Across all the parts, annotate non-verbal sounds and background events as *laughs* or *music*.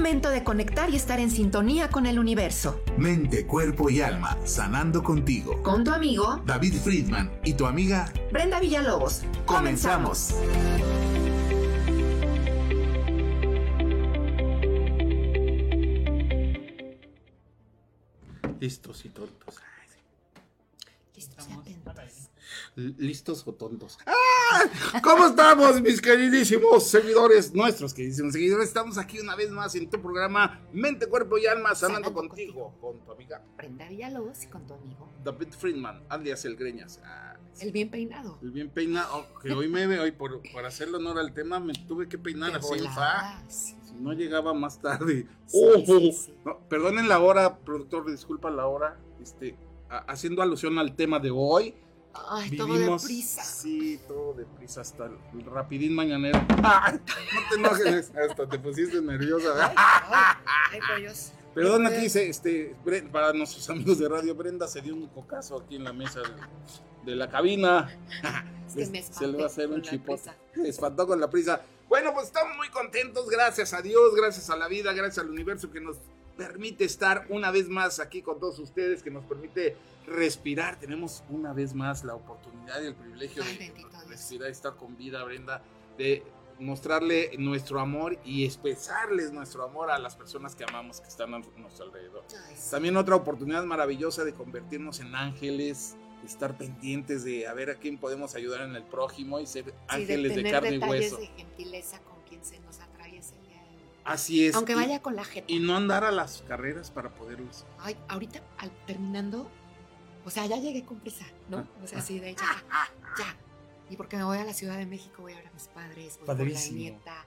momento de conectar y estar en sintonía con el universo. Mente, cuerpo y alma, sanando contigo. Con tu amigo David Friedman y tu amiga Brenda Villalobos. Comenzamos. Listos y tontos. Listos o tontos. ¡Ah! ¿Cómo estamos, mis queridísimos seguidores? Nuestros queridísimos seguidores. Estamos aquí una vez más en tu programa Mente, Cuerpo y Alma, sanando, Sanando contigo, con tu amiga Brenda Villalobos y con tu amigo. David Friedman, alias El Greñas. Ah, El bien peinado. el bien peinado. que hoy me hoy por, por hacerle honor al tema, me tuve que peinar así sí. Si no llegaba más tarde. Sí, *laughs* ¡Oh! No, perdonen la hora, productor, disculpa la hora. Este, haciendo alusión al tema de hoy. Ay, todo Vivimos, deprisa. Sí, todo deprisa, hasta el, rapidín mañanero. ¡Ay! No te enojes, *laughs* hasta te pusiste nerviosa. Ay, ay. Perdón, aquí dice, este, para nuestros amigos de radio, Brenda se dio un cocazo aquí en la mesa de, de la cabina. *laughs* Es que me se le va a hacer un chipote. Se espantó con la prisa. Bueno, pues estamos muy contentos, gracias a Dios, gracias a la vida, gracias al universo que nos permite estar una vez más aquí con todos ustedes, que nos permite respirar. Tenemos una vez más la oportunidad y el privilegio Ay, de respirar, estar con vida, Brenda, de mostrarle nuestro amor y expresarles nuestro amor a las personas que amamos que están a nuestro alrededor. Ay, sí. También otra oportunidad maravillosa de convertirnos en ángeles, de estar pendientes de a ver a quién podemos ayudar en el prójimo y ser Sí, ángeles de, tener carne y hueso. de gentileza con quien se nos Así es. Aunque y- vaya con la jeta. Y, no andar a las carreras para poderlos. Ay, ahorita al, terminando, o sea, ya llegué con prisa, ¿no? O sea, así de ya, ya. Y porque me voy a la Ciudad de México, voy a ver a mis padres, voy Padrísimo. con la nieta.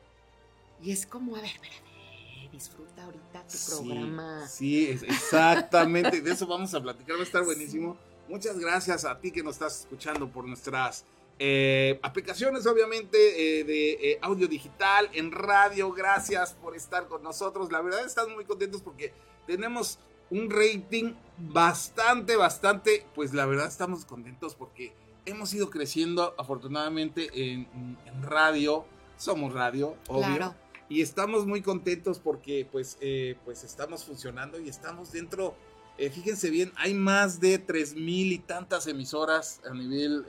Y es como, a ver, espérate, disfruta ahorita tu Sí, programa. Sí, es- exactamente. de eso vamos a platicar. Va a estar buenísimo. Muchas gracias a ti que nos estás escuchando por nuestras eh, aplicaciones, obviamente, eh, de eh, audio digital, en radio. Gracias por estar con nosotros. La verdad, estamos muy contentos porque tenemos un rating bastante, bastante. Pues la verdad, estamos contentos porque hemos ido creciendo, afortunadamente, en, en radio. Somos radio, obvio. Claro. Y estamos muy contentos porque pues, pues estamos funcionando y estamos dentro, fíjense bien, hay más de tres mil y tantas emisoras a nivel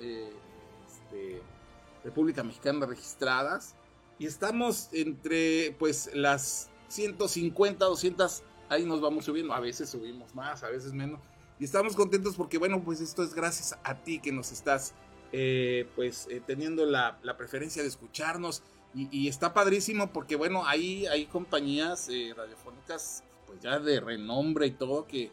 República Mexicana registradas. Y estamos entre pues las 150, 200, ahí nos vamos subiendo, a veces subimos más, a veces menos. Y estamos contentos porque bueno, pues esto es gracias a ti que nos estás eh, pues eh, teniendo la, la preferencia de escucharnos. Y, y está padrísimo porque, bueno, ahí hay compañías eh, radiofónicas, pues ya de renombre y todo, que,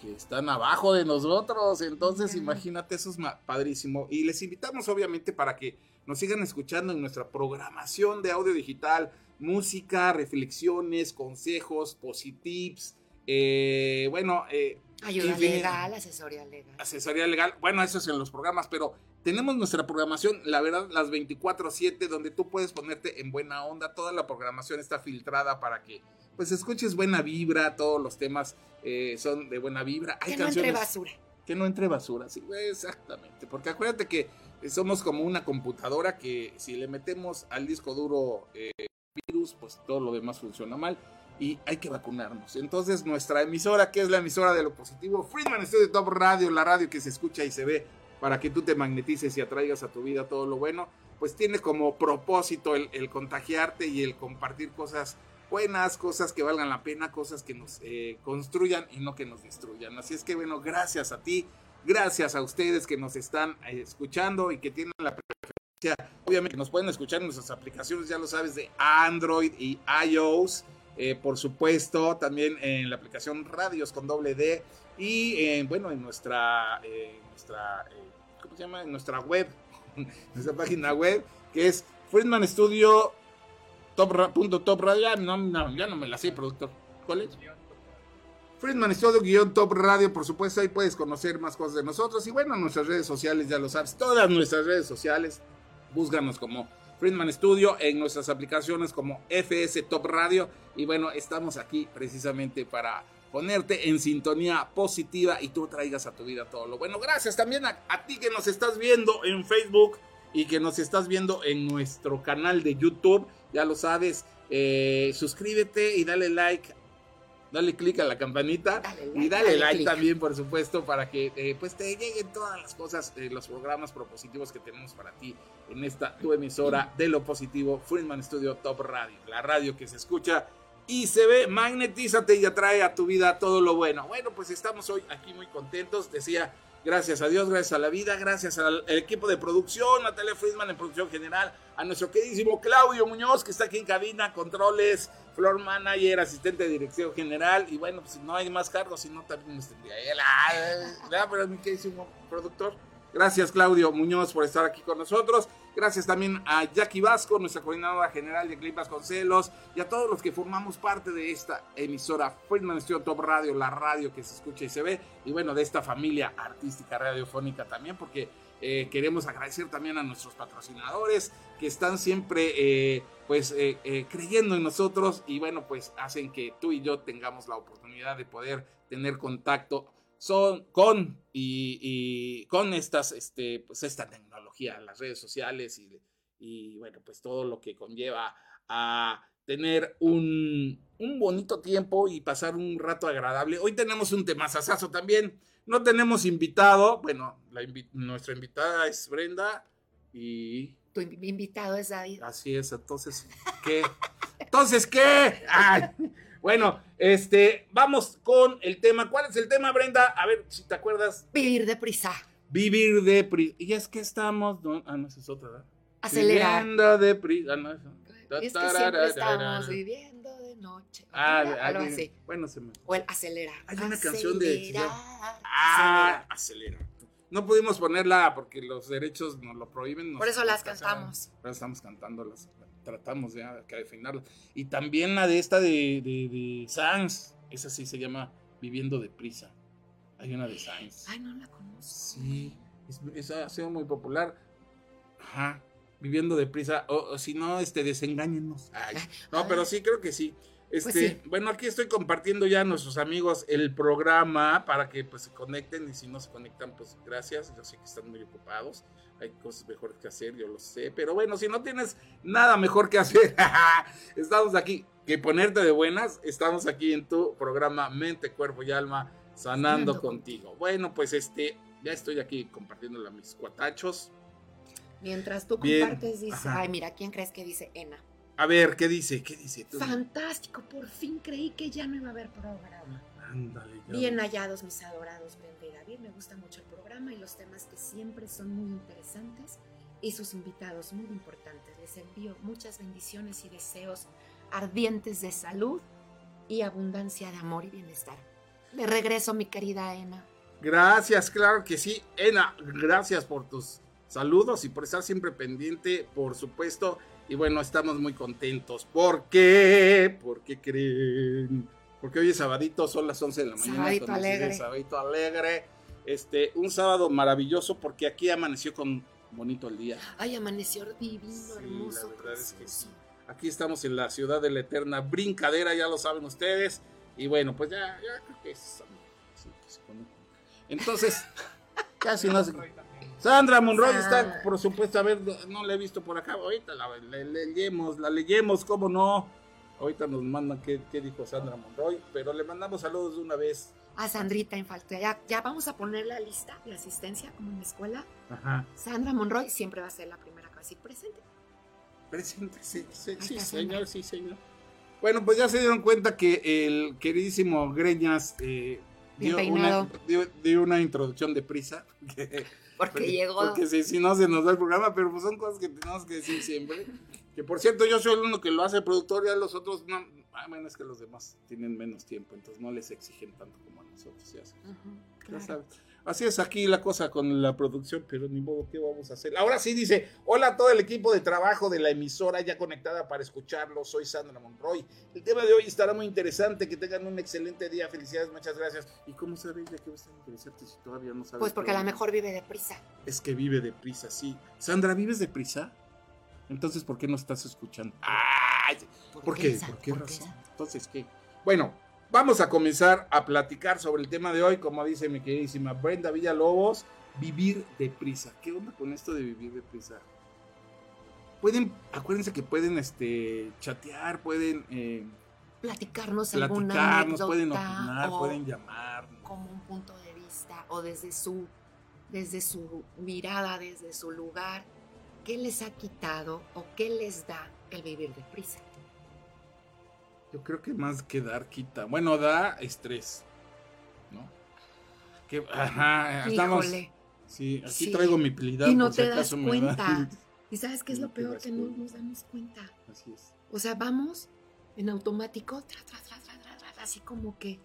que están abajo de nosotros. Entonces, imagínate, eso es padrísimo. Y les invitamos, obviamente, para que nos sigan escuchando en nuestra programación de audio digital, música, reflexiones, consejos, positips. eh, bueno, eh, Ayuda legal, asesoría legal. asesoría legal. Bueno, eso es en los programas, pero tenemos nuestra programación, la verdad, las 24/7, donde tú puedes ponerte en buena onda. Toda la programación está filtrada para que, pues, escuches buena vibra. Todos los temas eh, son de buena vibra. Hay Que no entre basura. que no entre basura, sí, güey, exactamente. Porque acuérdate que somos como una computadora que si le metemos al disco duro eh, virus, pues todo lo demás funciona mal y hay que vacunarnos. Entonces, nuestra emisora, que es la emisora de lo positivo, Friedman Studio Top Radio, la radio que se escucha y se ve para que tú te magnetices y atraigas a tu vida todo lo bueno, pues tiene como propósito el, el contagiarte y el compartir cosas buenas, cosas que valgan la pena, cosas que nos eh, construyan y no que nos destruyan. Así es que bueno, gracias a ti, gracias a ustedes que nos están eh, escuchando y que tienen la preferencia. Obviamente nos pueden escuchar en nuestras aplicaciones, ya lo sabes, de Android y iOS. Eh, por supuesto, también en la aplicación Radios con doble D y eh, bueno, en nuestra, eh, nuestra ¿cómo se llama? En nuestra web, *laughs* nuestra página web, que es Friedman Studio top, punto top radio. Ya no, no, ya no me la sé, productor. ¿Cuál es? Friedman Studio guion top radio, por supuesto, ahí puedes conocer más cosas de nosotros. Y bueno, nuestras redes sociales, ya lo sabes, todas nuestras redes sociales, búscanos como Friedman Studio en nuestras aplicaciones como FS Top Radio. Y bueno, estamos aquí precisamente para ponerte en sintonía positiva y tú traigas a tu vida todo lo bueno. Gracias también a ti que nos estás viendo en Facebook y que nos estás viendo en nuestro canal de YouTube, ya lo sabes, eh, suscríbete y dale like dale click a la campanita Dale like, y dale, dale like click. también, por supuesto, para que eh, pues te lleguen todas las cosas, eh, los programas propositivos que tenemos para ti en esta tu emisora de lo positivo, Friedman Studio Top Radio, la radio que se escucha y se ve, magnetízate y atrae a tu vida todo lo bueno. Bueno, pues estamos hoy aquí muy contentos, decía, gracias a Dios, gracias a la vida, gracias al equipo de producción, Natalia Friedman en producción general, a nuestro queridísimo Claudio Muñoz, que está aquí en cabina, controles, floor manager, asistente de dirección general, y bueno, pues no hay más cargos, si no también nos tendría pero mi queridísimo productor. Gracias Claudio Muñoz por estar aquí con nosotros. Gracias también a Jackie Vasco, nuestra coordinadora general de Clip Vasconcelos, y a todos los que formamos parte de esta emisora Friedman Studio Top Radio, la radio que se escucha y se ve, y bueno, de esta familia artística radiofónica también, porque eh, queremos agradecer también a nuestros patrocinadores que están siempre eh, pues eh, eh, creyendo en nosotros y bueno pues hacen que tú y yo tengamos la oportunidad de poder tener contacto son con y, y con estas este pues esta tecnología las redes sociales y, y bueno pues todo lo que conlleva a tener un, un bonito tiempo y pasar un rato agradable hoy tenemos un temazazazo también no tenemos invitado bueno la invi- nuestra invitada es Brenda y Tu in- invitado es David. Así es, entonces, ¿qué? Entonces, ¿qué? *laughs* Ay, bueno, este, vamos con el tema. ¿Cuál es el tema, Brenda? A ver, si te acuerdas. Vivir deprisa. Vivir de prisa. Y es que estamos. no- ah, no, esa es otra, ¿verdad? Acelerar. Viviendo de prisa. Ah, no, esa. Es que siempre estamos viviendo de noche. Ah, Algo de- ah, de- así. bueno, se me. O el acelerar. Hay una canción de- Acelerar, Ah, acelera. No pudimos ponerla porque los derechos nos lo prohíben. nos- Por eso las cantamos. Ahora estamos cantándolas, tratamos ya de afinarlas. Y también la de esta de, de, de Sans, esa sí se llama Viviendo deprisa. Hay una de Sans. Ay, no la conozco. Sí, es- esa ha sido muy popular. Ajá, Viviendo deprisa. O, o si no, este, desengáñenos. Ay, no, pero sí, creo que sí. Este, Pues sí. Bueno, aquí estoy compartiendo ya a nuestros amigos el programa para que pues se conecten y si no se conectan, pues gracias. Yo sé que están muy ocupados, hay cosas mejores que hacer, yo lo sé. Pero bueno, si no tienes nada mejor que hacer, *laughs* estamos aquí. Que ponerte de buenas, estamos aquí en tu programa Mente, Cuerpo y Alma, sanando Sanando contigo. Bueno, pues este, ya estoy aquí compartiéndole a mis cuatachos. Mientras tú Bien. compartes, dice. Ajá. Ay, mira, ¿quién crees que dice Ena? A ver, ¿qué dice? ¿Qué dice? Tú? Fantástico, por fin creí que ya no iba a haber programa. Ándale, ya. Bien hallados, mis adorados Brenda y David. Me gusta mucho el programa y los temas que siempre son muy interesantes y sus invitados muy importantes. Les envío muchas bendiciones y deseos ardientes de salud y abundancia de amor y bienestar. De regreso, mi querida Ena. Gracias, claro que sí. Ena, gracias por tus saludos y por estar siempre pendiente, por supuesto. Y bueno, estamos muy contentos. ¿Por qué? ¿Por qué creen? Porque hoy es sabadito, son las 11 de la mañana. Sabadito alegre. Sabadito alegre. Este, un sábado maravilloso porque aquí amaneció con bonito el día. Ay, amaneció divino, Sí, hermoso. la verdad es que sí. Aquí estamos en la ciudad de la eterna brincadera, ya lo saben ustedes. Y bueno, pues ya, ya creo que es. conecta. Entonces, *laughs* casi no se. Sandra Monroy está, por supuesto, a ver, no la he visto por acá. Ahorita la, le- leemos, la leemos, ¿cómo no? Ahorita nos mandan qué, qué dijo Sandra Monroy, pero le mandamos saludos de una vez. A Sandrita en falta. Ya, ya vamos a poner la lista de asistencia como en la escuela. Ajá. Sandra Monroy siempre va a ser la primera que va a decir presente. Presente, sí, sí, sí, señor, sí, señor. Bueno, pues ya se dieron cuenta que el queridísimo Greñas eh, dio, una, peinado. dio, dio una introducción de prisa. *laughs* que- Porque *laughs* llegó. Porque si, si no se nos da el programa, pero pues son cosas que tenemos que decir siempre. Que por cierto, yo soy el uno que lo hace productor, ya los otros no. Ah, bueno, es que los demás tienen menos tiempo, entonces no les exigen tanto como a nosotros. Ya. Ujú, Ya sabes. Así es aquí la cosa con la producción, pero ni modo, ¿qué vamos a hacer? Ahora sí dice, hola a todo el equipo de trabajo de la emisora ya conectada para escucharlo, soy Sandra Monroy. El tema de hoy estará muy interesante, que tengan un excelente día, felicidades, muchas gracias. ¿Y cómo sabéis de qué va a estar interesante si todavía no sabes? Pues porque a lo mejor vive deprisa. Es que vive deprisa, sí. Sandra, ¿vives deprisa? Entonces, ¿por qué no estás escuchando? ¡Ay! ¿Por qué? ¿Por qué por razón? Entonces, ¿qué? Bueno, vamos a comenzar a platicar sobre el tema de hoy, como dice mi queridísima Brenda Villalobos, vivir deprisa. ¿Qué onda con esto de vivir deprisa? pueden, acuérdense que pueden este, chatear, pueden eh, Platicarnos alguna platicarnos, pueden opinar, o pueden llamar. como un punto de vista o desde su desde su mirada, desde su lugar, qué les ha quitado o qué les da el vivir deprisa. Yo creo que más que dar quita. Bueno, da estrés. ¿No? Que, ajá, estamos. Sí, aquí Sí. traigo mi pilidad. y no por si te das da- cuenta. ¿Y sabes qué es No lo peor? Que no nos damos cuenta. Así es. O sea, vamos en automático, tra, tra, tra, así como que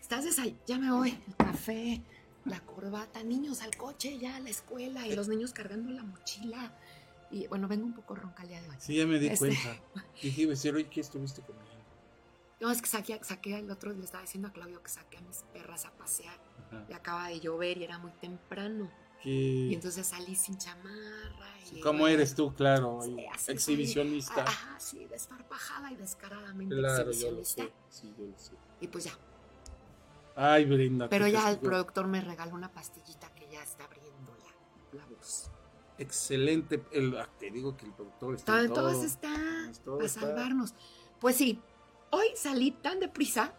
estás desay ya me voy, el café, la corbata, niños al coche, ya a la escuela y los niños cargando la mochila. Y bueno, vengo un poco ronca el día de hoy. Sí, ya me di Este- cuenta. Dije, decir, oye, ¿qué estuviste conmigo? No, es que saqué, saqué el otro, le estaba diciendo a Claudio que saqué a mis perras a pasear. Ajá. Y acaba de llover y era muy temprano. Y entonces salí sin chamarra. Y, ¿Cómo eres tú? Claro, Sí, exhibicionista. Ah, sí, desparpajada y descaradamente claro, yo lo exhibicionista. sé. Sí, yo lo sé. Y pues ya, Ay, Brinda. Pero ya el productor me regaló una pastillita que ya está abriendo la, la voz. Excelente. El, ah, te digo que el productor está Todo, en todo. todo está todo para está. salvarnos. Pues sí, hoy salí tan deprisa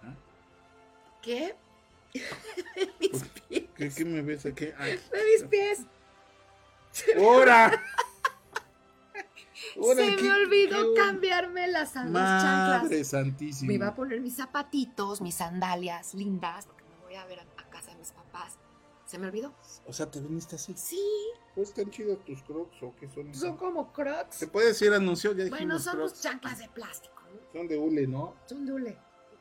Ajá. que *laughs* mis pies, ¿Qué, qué me ves aquí? *laughs* Ay, de mis pies ¡Hora! *laughs* se me olvidó cambiarme las, las chanclas. Madre santísima. Me iba a poner mis zapatitos, mis sandalias lindas, porque me voy a ver a, a casa de mis papás. Se me olvidó. O sea, ¿te viniste así? Sí, Pues están chidos tus crocs o qué son. son como crocs. Se puede decir anuncio, ya Bueno, son crocs. chanclas de plástico. Son de hule, ¿no? Son de hule.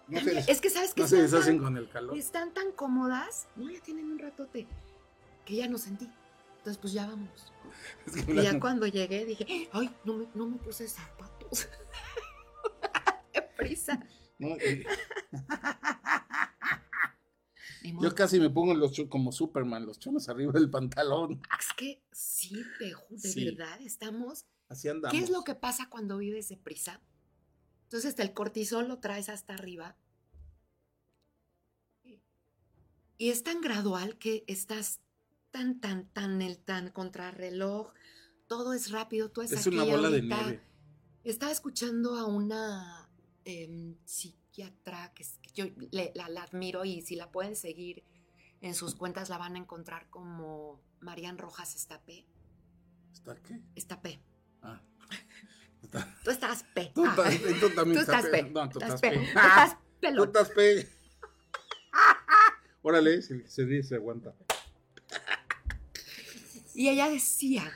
No También, es que sabes que no se están, deshacen tan, con el calor. están tan cómodas, no, ya tienen un ratote, que ya no sentí. Entonces, pues ya vamos. *laughs* Es que Y ya cuando llegué dije, ay, no me, no me puse zapatos. *laughs* ¡Qué prisa! no, *laughs* yo casi me pongo los como Superman, los chones arriba del pantalón. Es que sí, te ju- de Sí. verdad, estamos. Así andamos. ¿Qué es lo que pasa cuando vives de prisa? Entonces el cortisol lo traes hasta arriba. Y es tan gradual que estás tan, tan, tan, el tan contrarreloj. Todo es rápido, tú es Es aquí una bola de nieve. Estaba escuchando a una em, psiquiatra que, yo le- la, la admiro y si la pueden seguir en sus cuentas la van a encontrar como Marian Rojas Estapé. ¿Está qué? Estapé. Ah. *laughs* Tú estás P. Tú, Ah. ta- tú también Tú estás pe-. No, tú Estás estás P. pe- Tú estás Tú estás pe. *laughs* Órale, se, se ríe, se aguanta. Y ella decía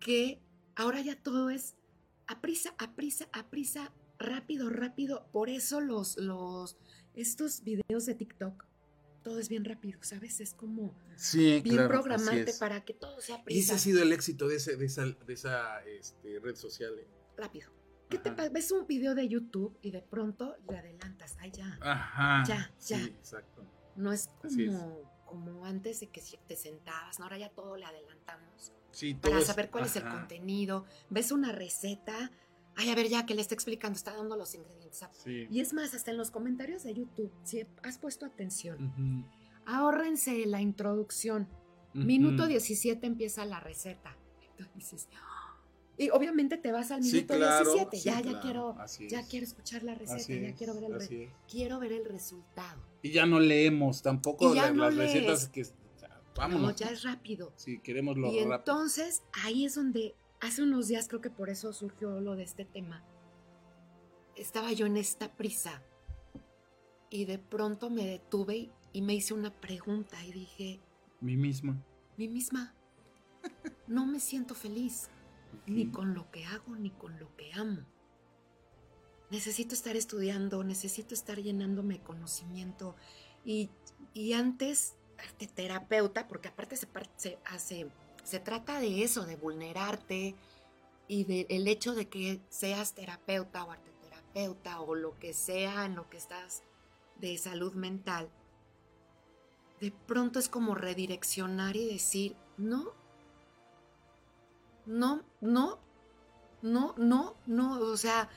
que ahora ya todo es a prisa, a prisa, a prisa, rápido, rápido. Por eso los, los, estos videos de TikTok, todo es bien rápido, ¿sabes? Es como Sí, bien claro. programante para que todo sea Y ese prisa, ha sido el éxito de, ese, de esa, de esa este, red social. eh. Rápido. ¿Qué te pasa? Ves un video de YouTube y de pronto le adelantas. Ay, ya. Ajá. Ya, ya. Sí, exacto. No es como, como antes de que te sentabas, ¿no? Ahora ya todo le adelantamos. Sí, todo para es- saber cuál es el contenido. Ves una receta. Ay, a ver, ya que le está explicando, está dando los ingredientes. Sí. Y es más, hasta en los comentarios de YouTube, si has puesto atención, Ujú, ahórrense la introducción. ujú. Minuto 17 empieza la receta. Entonces dices, ¡ah! Y obviamente te vas al Sí, minuto claro, 17. sí, ya, ya quiero, ya quiero escuchar la receta, Así ya es, quiero ver el, re- quiero ver el resultado. Y ya no leemos tampoco la- no las recetas que. o sea, vámonos. No, ya es rápido. Sí, queremos lo Y rápido. entonces ahí es donde hace unos días creo que por eso surgió lo de este tema. Estaba yo en esta prisa y de pronto me detuve y, y me hice una pregunta y dije, Mi misma. mí misma, no me siento feliz ni con lo que hago ni con lo que amo. Necesito estar estudiando, necesito estar llenándome de conocimiento y, y antes de terapeuta, porque aparte se, se hace, se trata de eso, de vulnerarte y del hecho de que seas terapeuta o arteterapeuta o lo que sea en lo que estás de salud mental, de pronto es como redireccionar y decir, no, no, no, no, no, no, o sea,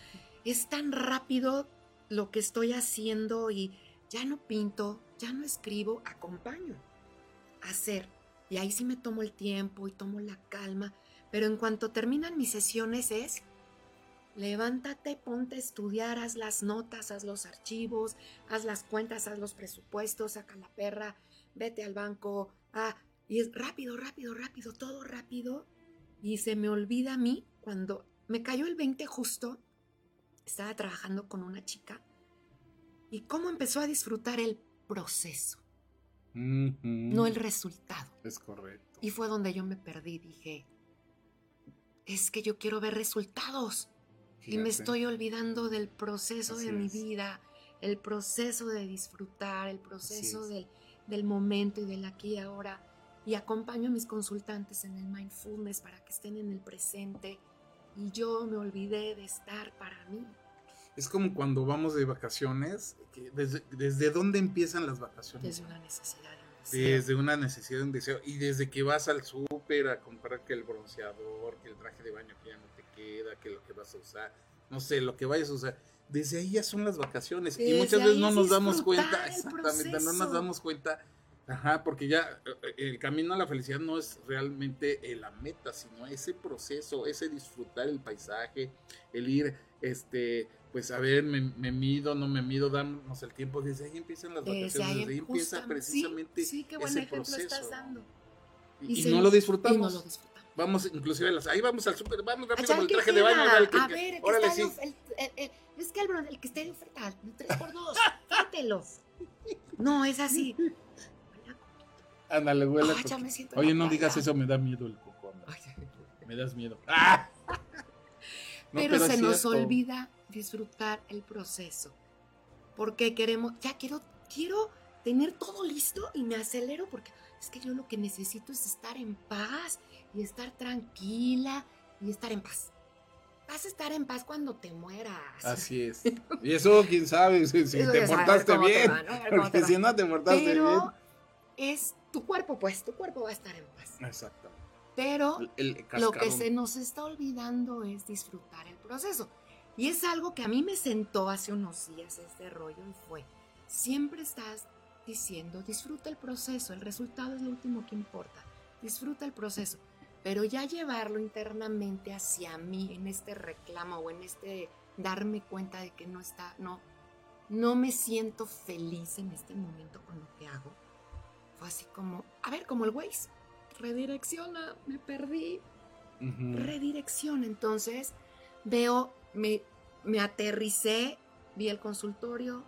es tan rápido lo que estoy haciendo y ya no pinto, ya no escribo, acompaño hacer. Y ahí sí me tomo el tiempo y tomo la calma, Pero en cuanto terminan mis sesiones es, levántate, ponte a estudiar, haz las notas, haz los archivos, haz las cuentas, haz los presupuestos, saca la perra, vete al banco, ah, y es rápido, rápido, rápido, todo rápido. Y se me olvida a mí cuando me cayó el 20 justo, estaba trabajando con una chica y cómo empezó a disfrutar el proceso, no el resultado. Es correcto. Y fue donde yo me perdí, dije, es que yo quiero ver resultados y me estoy olvidando del proceso de mi vida, el proceso de disfrutar, el proceso del, del momento y del aquí y ahora. Y acompaño a mis consultantes en el mindfulness para que estén en el presente. Y yo me olvidé de estar para mí. Es como cuando vamos de vacaciones. desde, ¿Desde dónde empiezan las vacaciones? Desde una necesidad. Desde una necesidad, un deseo. Y desde que vas al súper a comprar que el bronceador, que el traje de baño que ya no te queda, que lo que vas a usar, no sé, lo que vayas a usar. Desde ahí ya son las vacaciones. y muchas veces no nos damos cuenta, exactamente, no nos damos cuenta. Ajá, porque ya eh, el camino a la felicidad no es realmente la meta, sino ese proceso, ese disfrutar el paisaje, el ir, este, pues a ver, me, mido, no me mido, damos el tiempo, desde ahí empiezan las vacaciones, desde ahí, empieza precisamente sí, qué buen ese proceso. Estás dando. Y, no lo disfrutamos. Vamos, inclusive, las, ahí vamos al súper, vamos rápido con el traje de baño. a ver, órale, sí. es que el, el, que esté en oferta, 3x2, fíjatelo. No, es así. Ándale, huele. Oye, no digas eso, me da miedo el coco. Me das miedo. ¡Ah! *laughs* pero, se nos olvida disfrutar el proceso. Porque queremos, ya quiero, quiero tener todo listo y me acelero porque es que yo lo que necesito es estar en paz y estar tranquila y estar en paz. Vas a estar en paz cuando te mueras. Así *laughs* es. Y eso, quién sabe, si, te portaste bien. porque si no te portaste Pero bien. Es tu cuerpo, pues, tu cuerpo va a estar en paz. Exacto. Pero lo que se nos está olvidando es disfrutar el proceso. Y es algo que a mí me sentó hace unos días este rollo y fue, siempre estás diciendo, disfruta el proceso, el resultado es lo último que importa, disfruta el proceso, pero ya llevarlo internamente hacia mí en este reclamo o en este darme cuenta de que no está, no, no me siento feliz en este momento con lo que hago. Fue así como, a ver, como el Waze, redirecciona, me perdí, redirecciona. Entonces veo, me, me aterricé, vi el consultorio,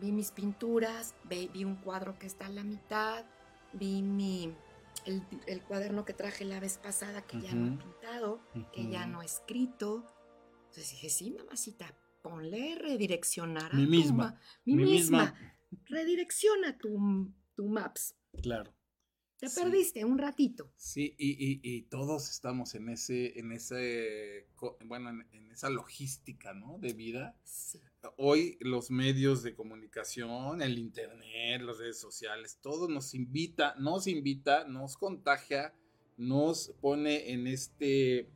vi mis pinturas, vi, un cuadro que está a la mitad, vi mi, el, cuaderno que traje la vez pasada que ya no he pintado, que ya no he escrito. Entonces dije, sí, mamacita, ponle redireccionar. Mi misma. mi, misma. Redirecciona tu, tu maps. Claro. Te perdiste un ratito. Sí, y, todos estamos en ese, en ese, bueno, en, esa logística, ¿no? De vida. Hoy los medios de comunicación, el internet, las redes sociales, todo nos invita, nos invita, nos contagia, nos pone en este,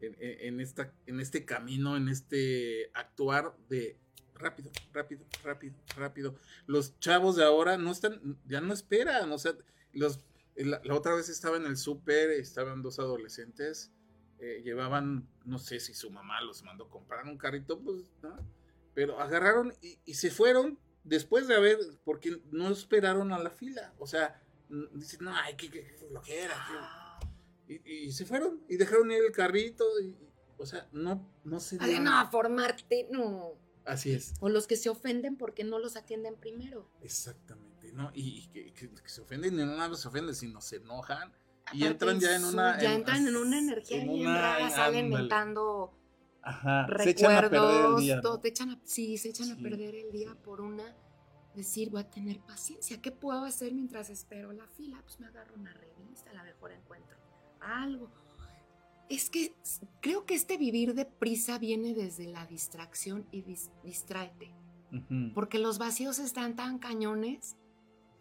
en, esta, en este camino, en este actuar de rápido, rápido, rápido, rápido. Los chavos de ahora no están, ya no esperan, o sea, los, la, otra vez estaba en el súper, estaban dos adolescentes, eh, llevaban, no sé si su mamá los mandó comprar un carrito, pues, ¿no? Pero agarraron y, se fueron después de haber, porque no esperaron a la fila, o sea, dicen, no, ay, qué, qué, flojera, y, se fueron y dejaron ir el carrito, y, o sea, no, no se... Ay, no, formarte, no. Así es. O los que se ofenden porque no los atienden primero. Exactamente, ¿no? Y, que, se ofenden y no nada se ofenden, sino se enojan y entran ya en una... Ya entran en una energía bien rara, salen inventando Ajá. recuerdos, se echan a perder el día, te echan a, sí, se echan a perder el día por una... Decir, voy a tener paciencia. ¿Qué puedo hacer mientras espero la fila? Pues me agarro una revista, a lo mejor encuentro algo es que creo que este vivir deprisa viene desde la distracción y distráete. Porque los vacíos están tan cañones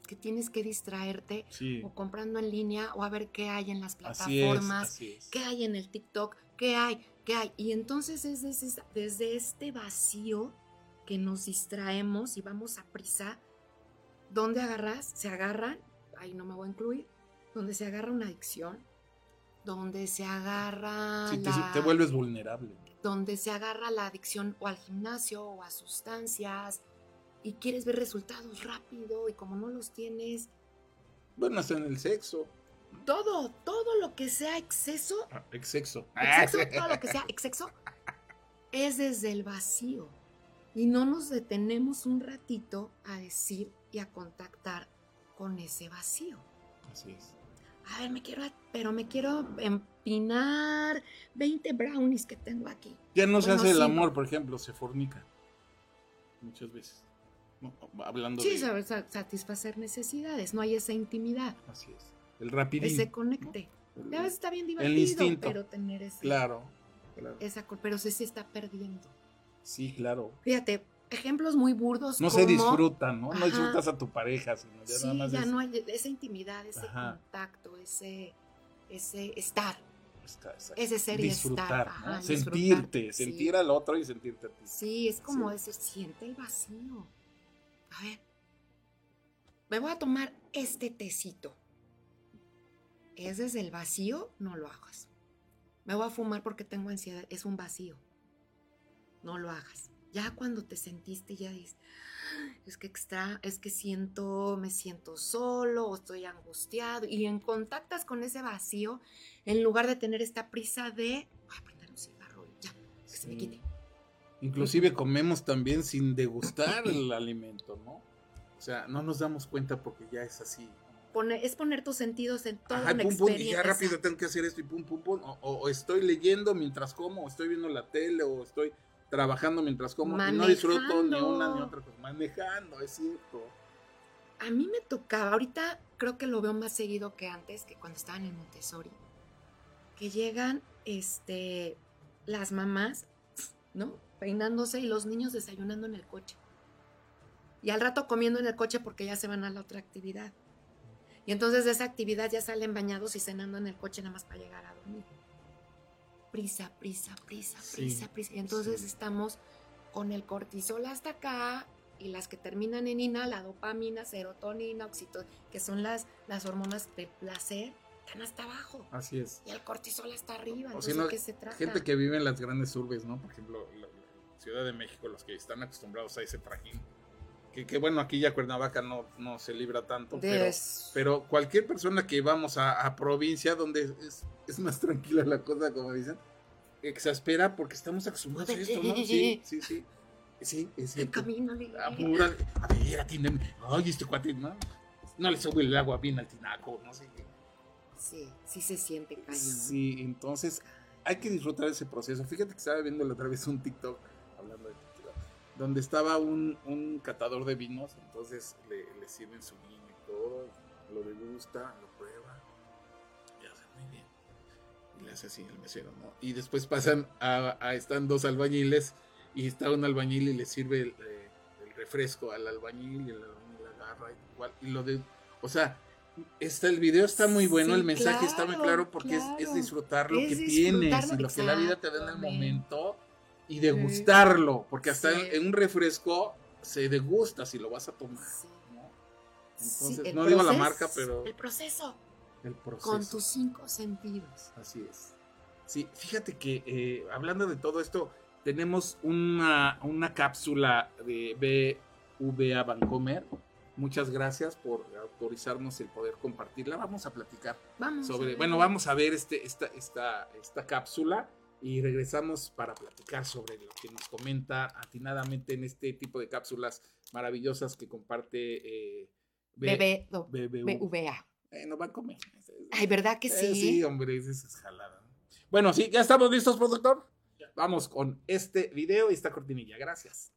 que tienes que distraerte o comprando en línea o a ver qué hay en las plataformas, qué hay en el TikTok, qué hay, qué hay. Y entonces es desde, desde este vacío que nos distraemos y vamos a prisa. ¿Dónde agarras? Se agarran, ahí no me voy a incluir, donde se agarra una adicción, donde se agarra Sí, te, la- te vuelves vulnerable. donde se agarra la adicción o al gimnasio o a sustancias y quieres ver resultados rápido y como no los tienes, Bueno, hasta en el sexo. todo, todo lo que sea exceso, Ah, Exexo. exceso, *laughs* todo lo que sea exceso, es desde el vacío. Y no nos detenemos un ratito a decir y a contactar con ese vacío. Así es. A ver, me quiero, pero me quiero empinar 20 brownies que tengo aquí. Ya no se hace el sí. amor, por ejemplo, se fornica. Muchas veces. No, hablando Sí, de. saber sa- satisfacer necesidades, no hay esa intimidad, Así es. El rapidín. ese conecte. El- A veces está bien el divertido, instinto. pero tener ese, Claro. claro. esa, pero se, se está perdiendo. Sí, claro. Fíjate, ejemplos muy burdos. No se como- disfruta, ¿no? No Ajá. disfrutas a tu pareja, sino ya Sí, nada más ya es- no hay esa intimidad, ese Ajá. contacto, ese, ese estar, está- está- ese ser y disfrutar, estar. ¿no? ajá, sentirte, sí. sentir al otro y sentirte a ti. Sí, es como Sí. decir, siente el vacío. A ver, me voy a tomar este tecito. ¿Es desde el vacío? No lo hagas. Me voy a fumar porque tengo ansiedad. Es un vacío. No lo hagas. Ya cuando te sentiste, ya dices, "Ah, es que extra, es que siento, me siento solo o estoy angustiado. Y en contactas con ese vacío, en lugar de tener esta prisa de, voy a prender un cigarro ya, que se me quite. Inclusive comemos también sin degustar *clears throat* el alimento, ¿no? O sea, no nos damos cuenta porque ya es así. Es poner tus sentidos en toda Ajá, una pum, pum, y ya rápido tengo que hacer esto y pum, pum, pum. O estoy leyendo mientras como, o estoy viendo la tele, o estoy trabajando mientras como. Y no disfruto ni una ni otra cosa. Manejando, es cierto. A mí me tocaba, ahorita creo que lo veo más seguido que antes, que cuando estaba en el Montessori, que llegan este, las mamás, ¿no? Peinándose y los niños desayunando en el coche. Y al rato comiendo en el coche porque ya se van a la otra actividad. Y entonces de esa actividad ya salen bañados y cenando en el coche nada más para llegar a dormir. Prisa, prisa, prisa, Sí, prisa, prisa. Y entonces sí. estamos con el cortisol hasta acá y las que terminan en ina, la dopamina, serotonina, oxitocina, que son las, las hormonas de placer, están hasta abajo. Así es. Y el cortisol está arriba. O Entonces, si no, ¿de qué se trata? Gente que vive en las grandes urbes, ¿no? Por ejemplo, la, la Ciudad de México, los que están acostumbrados a ese trajín. Que, que bueno, aquí ya Cuernavaca no, no se libra tanto, pero, pero cualquier persona que vamos a, a provincia donde es, es más *laughs* tranquila la cosa, como dicen, exaspera porque estamos acostumbrados a esto, ¿no? *laughs* Sí, sí, sí. Sí, es cierto. camino le- Apúrale. A ver, atiéndeme. Ay, este cuate, no, no le sube el agua bien al tinaco, no sé qué. Sí, sí se siente cañón. Sí, entonces hay que disfrutar ese proceso. Fíjate que estaba viendo la otra vez un TikTok, donde estaba un, un catador de vinos, entonces le, le sirven su vino y todo, lo degusta, lo prueba, y hace muy bien. Y le hace así el mesero, ¿no? Y después pasan a, a- están dos albañiles y está un albañil y le sirve el, eh, el refresco al albañil y el albañil agarra igual, y lo de, o sea, está, el video está muy bueno, Sí, el mensaje está muy claro, claro porque es- disfrutar lo Es que tienes y lo que la vida te da en el momento y degustarlo, porque hasta Sí. en, en un refresco se degusta si lo vas a tomar. Sí. Entonces, no digo la marca, pero El proceso. el proceso. Con tus cinco sentidos. Así es. Sí, fíjate que eh, hablando de todo esto, tenemos una, una cápsula de BVA Vancomer. Muchas gracias por autorizarnos el poder compartirla. Vamos a platicar Vamos. sobre, bueno, vamos a ver este, esta, esta, esta cápsula y regresamos para platicar sobre lo que nos comenta atinadamente en este tipo de cápsulas maravillosas que comparte eh, B- Bebé, no, BBV. BVA. Eh, no Vancomer. Ay, ¿verdad que Eh, sí? sí, hombre, esa es jalada. Bueno, sí, ya estamos listos, productor. Vamos con este video y esta cortinilla. Gracias.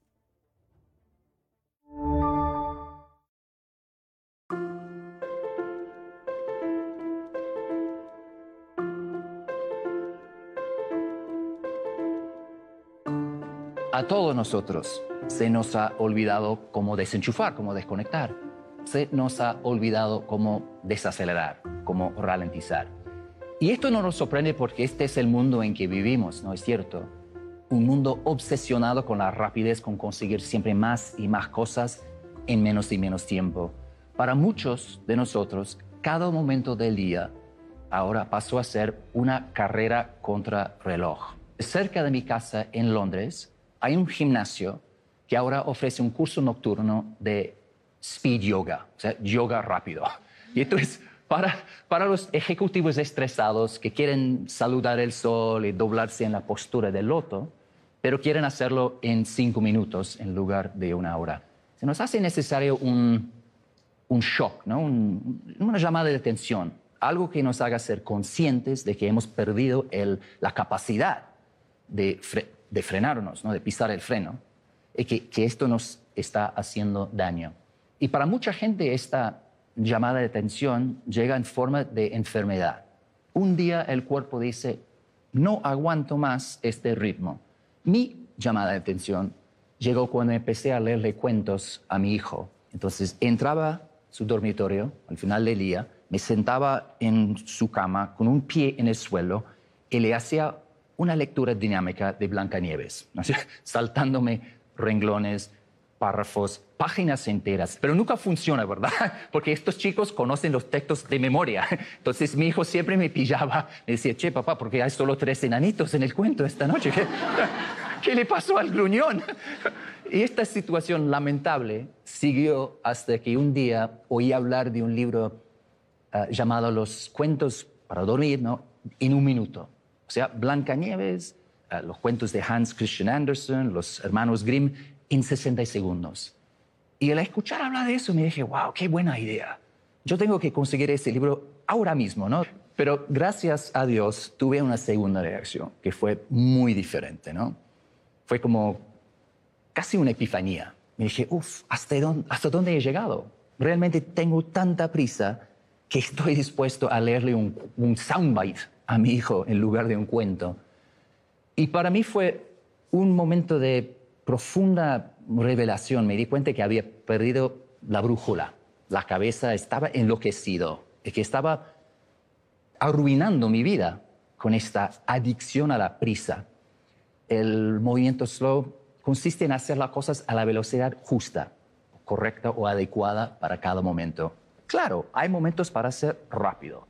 A todos nosotros se nos ha olvidado cómo desenchufar, cómo desconectar. Se nos ha olvidado cómo desacelerar, cómo ralentizar. Y esto no nos sorprende porque este es el mundo en que vivimos, ¿no es cierto? Un mundo obsesionado con la rapidez, con conseguir siempre más y más cosas en menos y menos tiempo. Para muchos de nosotros, cada momento del día ahora pasó a ser una carrera contra reloj. Cerca de mi casa en Londres hay un gimnasio que ahora ofrece un curso nocturno de speed yoga, o sea, yoga rápido. Y entonces, para, para los ejecutivos estresados que quieren saludar el sol y doblarse en la postura del loto, pero quieren hacerlo en cinco minutos en lugar de una hora. Se nos hace necesario un, un shock, ¿no? una llamada de atención, algo que nos haga ser conscientes de que hemos perdido el, la capacidad de, de, frenarnos, ¿no? de pisar el freno, y que, que esto nos está haciendo daño. Y para mucha gente esta llamada de atención llega en forma de enfermedad. Un día el cuerpo dice, no aguanto más este ritmo. Mi llamada de atención llegó cuando empecé a leerle cuentos a mi hijo. Entonces entraba a su dormitorio al final del día, me sentaba en su cama con un pie en el suelo y le hacía una lectura dinámica de Blancanieves, *laughs* saltándome renglones, párrafos, páginas enteras, pero nunca funciona, ¿verdad? *laughs* Porque estos chicos conocen los textos de memoria. *laughs* Entonces mi hijo siempre me pillaba, me decía, che, papá, porque hay solo tres enanitos en el cuento esta noche. ¿Qué, le pasó al gruñón? Y esta situación lamentable siguió hasta que un día oí hablar de un libro ah, llamado Los cuentos para dormir, ¿no? En un minuto. O sea, Blancanieves, uh, los cuentos de Hans Christian Andersen, los hermanos Grimm, en 60 segundos. Y al escuchar hablar de eso me dije, wow, qué buena idea. Yo tengo que conseguir ese libro ahora mismo, ¿no? Pero gracias a Dios tuve una segunda reacción que fue muy diferente, ¿no? Fue como casi una epifanía. Me dije, uff, ¿hasta dónde, ¿hasta dónde he llegado? Realmente tengo tanta prisa que estoy dispuesto a leerle un soundbite a mi hijo en lugar de un cuento. Y para mí fue un momento de profunda revelación. Me di cuenta que había perdido la brújula. La cabeza estaba enloquecido y que estaba arruinando mi vida con esta adicción a la prisa. El movimiento slow consiste en hacer las cosas a la velocidad justa, correcta o adecuada para cada momento. Claro, hay momentos para ser rápido,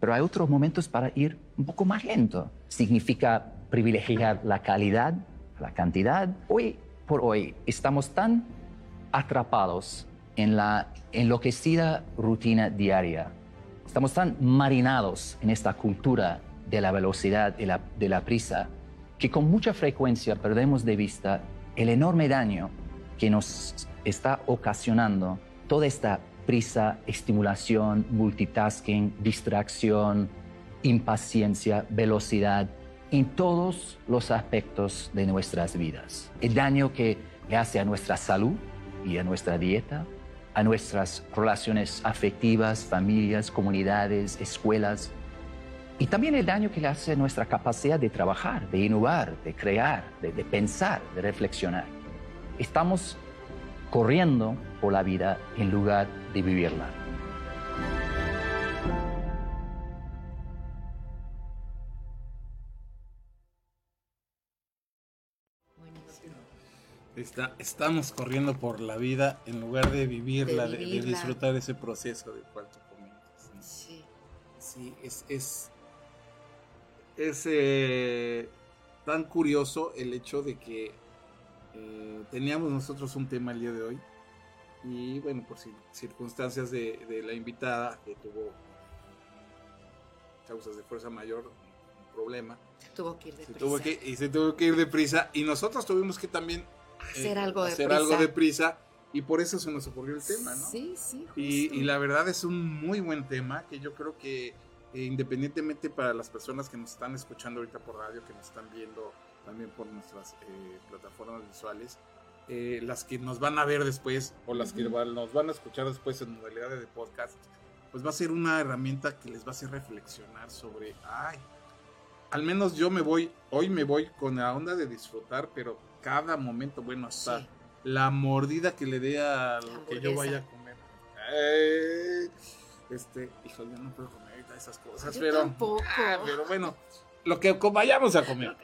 pero hay otros momentos para ir un poco más lento. Significa privilegiar la calidad, la cantidad. Hoy por hoy estamos tan atrapados en la enloquecida rutina diaria. Estamos tan marinados en esta cultura de la velocidad y de la prisa que con mucha frecuencia perdemos de vista el enorme daño que nos está ocasionando toda esta prisa, estimulación, multitasking, distracción, impaciencia, velocidad en todos los aspectos de nuestras vidas. El daño que le hace a nuestra salud y a nuestra dieta, a nuestras relaciones afectivas, familias, comunidades, escuelas, y también el daño que le hace a nuestra capacidad de trabajar, de innovar, de crear, de, de pensar, de reflexionar. Estamos corriendo por la vida en lugar de vivirla. Está, estamos corriendo por la vida en lugar de vivirla, de, disfrutar ese proceso de cual tú comentas. Sí. Sí, es, es, es eh, tan curioso el hecho de que eh, teníamos nosotros un tema el día de hoy y bueno, por circunstancias de, la invitada que tuvo causas de fuerza mayor, un problema. Se tuvo que ir deprisa. Tuvo que, y se tuvo que ir deprisa y nosotros tuvimos que también hacer, eh, algo, de hacer algo de prisa y por eso se nos ocurrió el tema, ¿no? Sí, sí. Y, y, la verdad es un muy buen tema que yo creo que eh, independientemente para las personas que nos están escuchando ahorita por radio, que nos están viendo también por nuestras eh, plataformas visuales, eh, las que nos van a ver después o las que nos van a escuchar después en modalidades de podcast, pues va a ser una herramienta que les va a hacer reflexionar sobre, ay, al menos yo me voy, hoy me voy con la onda de disfrutar, pero cada momento, bueno, hasta la mordida que le dé a lo que yo vaya a comer. este, hijo, yo no puedo comer esas cosas, pero, ah, pero bueno, lo que vayamos a comer.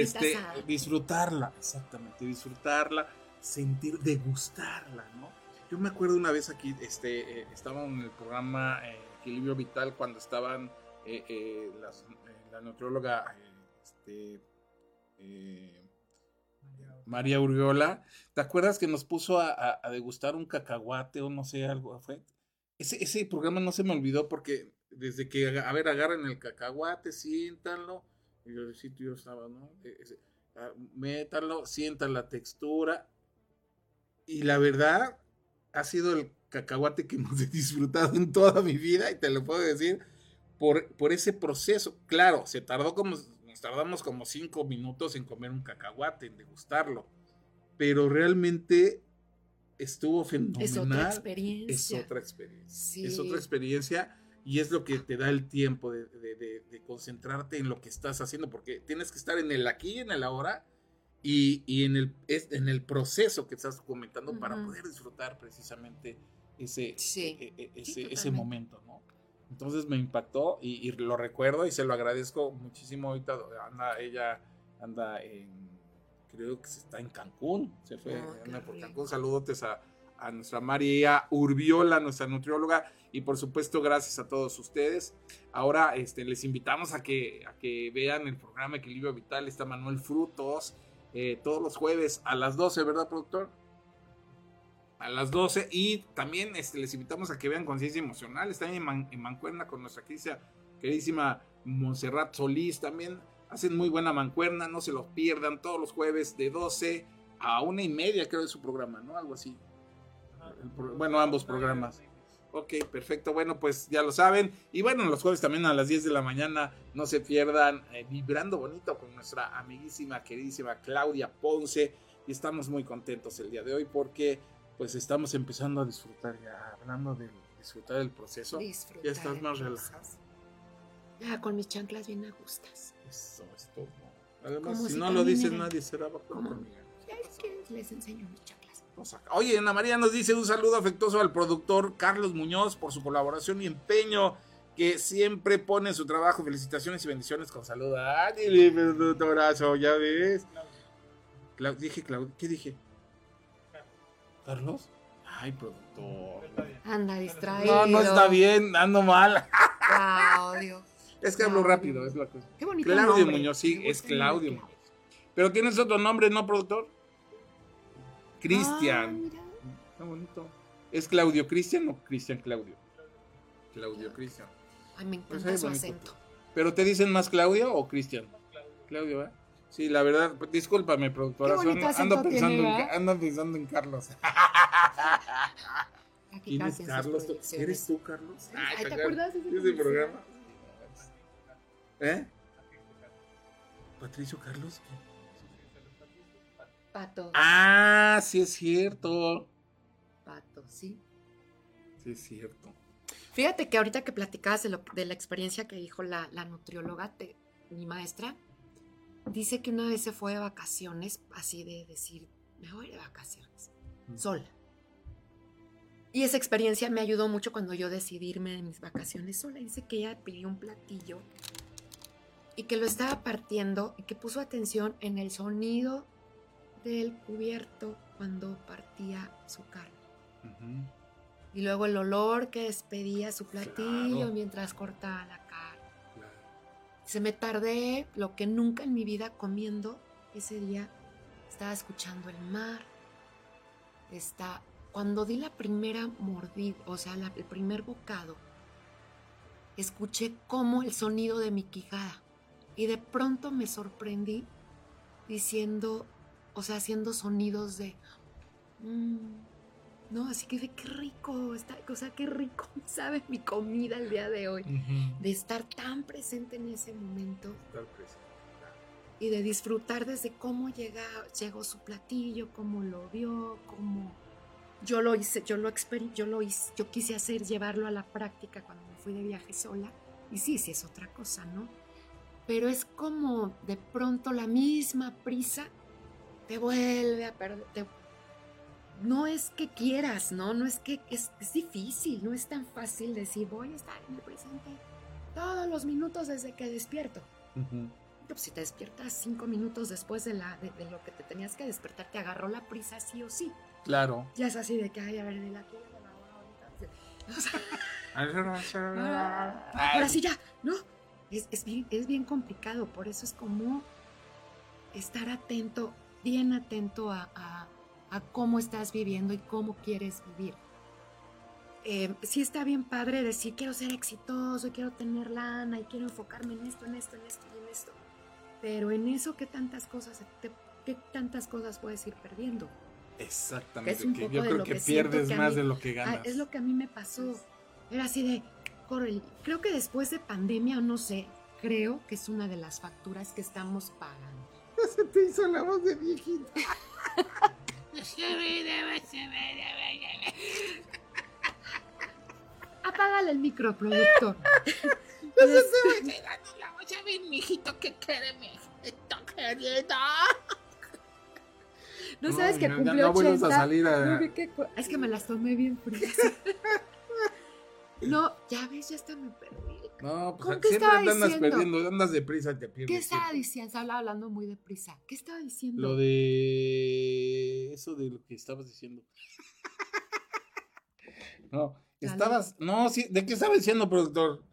este, disfrutarla, exactamente, disfrutarla, sentir, degustarla, ¿no? Yo me acuerdo una vez aquí, este, eh, estaba en el programa eh, Equilibrio Vital cuando estaban eh, eh, las- la nutrióloga este, María Uriola. ¿Te acuerdas que nos puso a, a- a degustar un cacahuate o no sé, algo fue? Ese, ese programa no se me olvidó porque desde que, a ver, agarren el cacahuate, siéntanlo. Y yo, sí, yo estaba, ¿no? Ah, métanlo, sientan la textura. Y la verdad, ha sido el cacahuate que *laughs* más he disfrutado en toda mi vida, y te lo puedo decir, por, por ese proceso. Claro, se tardó como, nos tardamos como cinco minutos en comer un cacahuate, en degustarlo, pero realmente estuvo fenomenal. Es otra Es experiencia. otra experiencia. Sí. Es otra experiencia y es lo que te da el tiempo de, de- de- de concentrarte en lo que estás haciendo, porque tienes que estar en el aquí y en el ahora y, y en, el, es- en el proceso que estás comentando para poder disfrutar precisamente ese, Sí. e- e- Sí, ese, ese momento, ¿no? Entonces me impactó y, y lo recuerdo y se lo agradezco muchísimo. Ahorita anda, ella anda en, creo que se está en Cancún, se fue, Oh, anda por. Cancún. Saludotes a, a nuestra María Urbiola, nuestra nutrióloga, y por supuesto gracias a todos ustedes. Ahora este, les invitamos a que, a que vean el programa Equilibrio Vital, está Manuel Frutos, eh, todos los jueves a las 12, ¿verdad, productor? A las 12 y también este, les invitamos a que vean Conciencia Emocional, están en, Man- en Mancuerna con nuestra queridísima Montserrat Solís, también hacen muy buena mancuerna, no se los pierdan todos los jueves de 12 a una y media creo de su programa, ¿no? Algo así. Pro- Bueno, ambos programas. Ok, perfecto. Bueno, pues ya lo saben. Y bueno, los jueves también a las 10 de la mañana no se pierdan eh, Vibrando Bonito con nuestra amiguísima, queridísima Claudia Ponce. Y estamos muy contentos el día de hoy porque pues estamos empezando a disfrutar ya, hablando de disfrutar del proceso. Disfrutar Ya estás más relajado. Ya con mis chanclas bien ajustas. Eso es todo. Además, si si no lo dices, nadie será conmigo. Les enseño mis chanclas. Nos saca. Oye, Ana María nos dice un saludo afectuoso al productor Carlos Muñoz por su colaboración y empeño que siempre pone en su trabajo. Felicitaciones y bendiciones con salud. ¡Ándale, productorazo! ¿Ya ves? Clau- dije, Clau- ¿qué dije? ¿Carlos? Ay, productor. Anda distraído. No, no está bien, ando mal. Claudio. *laughs* Es que hablo Claudio. rápido, es la cosa. Qué bonito Claudio nombre. Muñoz, sí, es Claudio. Muñoz. Pero tienes otro nombre, ¿no, productor? Ah, Cristian. mira. Está bonito. ¿Es Claudio Cristian o Cristian Claudio? Claudio Cristian. Ay, me Pues encanta su bonito. acento. ¿Pero te dicen más Claudio o Cristian? Claudio, ¿eh? Sí, la verdad, discúlpame, productora. Qué son- ando, pensando tiene, en, ¿verdad? Ca- ando pensando en Carlos. *laughs* Aquí ¿Quién es Carlos? ¿Tú- producciones. ¿Eres tú, Carlos? Ay, ¿te acuerdas acuerdas de ese ese programa? ¿Eh? ¿Patricio Carlos? Pato. Ah, sí es cierto. Pato, sí. Sí es cierto. Fíjate que ahorita que platicabas de, lo- de la experiencia que dijo la, la nutrióloga, te- mi maestra, dice que una vez se fue de vacaciones, así de decir, me voy de vacaciones, Mm. sola. Y esa experiencia me ayudó mucho cuando yo decidí irme de mis vacaciones sola. Dice que ella pidió un platillo y que lo estaba partiendo y que puso atención en el sonido del cubierto cuando partía su carne. Ujú. Y luego el olor que despedía su platillo Claro. mientras cortaba la carne. Claro. Se me tardé lo que nunca en mi vida comiendo. Ese día estaba escuchando el mar. Está, cuando di la primera mordida, o sea, la- el primer bocado, escuché como el sonido de mi quijada. Y de pronto me sorprendí diciendo, o sea, haciendo sonidos de... "Mm", no, así que de qué rico, está, o sea, qué rico *laughs* sabe mi comida el día de hoy. De estar tan presente en ese momento Estar presente. y de disfrutar desde cómo llega, llegó su platillo, cómo lo vio, cómo yo lo hice, yo lo exper- yo lo hice, yo quise hacer, llevarlo a la práctica cuando me fui de viaje sola. Y sí, sí es otra cosa, ¿no? Pero es como de pronto la misma prisa te vuelve a perder. te- No es que quieras, ¿no? No es que es, es difícil, no es tan fácil decir voy a estar en el presente todos los minutos desde que despierto. Pues si te despiertas cinco minutos después de, la, de, de lo que te tenías que despertar, te agarró la prisa sí o sí. Claro. Ya es así de que, ay, a ver, de la aquí, de la ahorita. *laughs* *laughs* Ahora sí ya, ¿no? Es, es bien, es bien complicado, por eso es como estar atento, bien atento a, a- a cómo estás viviendo y cómo quieres vivir. Eh, sí está bien padre decir quiero ser exitoso y quiero tener lana y quiero enfocarme en esto, en esto, en esto y en esto. Pero en eso, ¿qué tantas cosas, te- qué tantas cosas puedes ir perdiendo? Exactamente. Es un que poco yo de creo lo que, que pierdes que más mí- de lo que Ah, ganas. es lo que a mí me pasó. Era así de, corre. Creo que después de pandemia, no sé, creo que es una de las facturas que estamos pagando. Se te hizo la voz de viejito. Apágale el micro, productor. No sabes que ya- ya cumplió no vuelvas 80. a salir a- No, vi que cu- es que me las tomé bien frías. *laughs* No, ya ves, ya hasta me perdí. No, ¿Cómo pues que siempre andas diciendo? perdiendo, andas deprisa te pierdes. ¿Qué estaba siempre. diciendo? Estaba hablando muy deprisa. ¿Qué estaba diciendo? Lo de eso de lo que estabas diciendo. *laughs* No, estabas, no, sí, ¿de qué estaba diciendo, productor?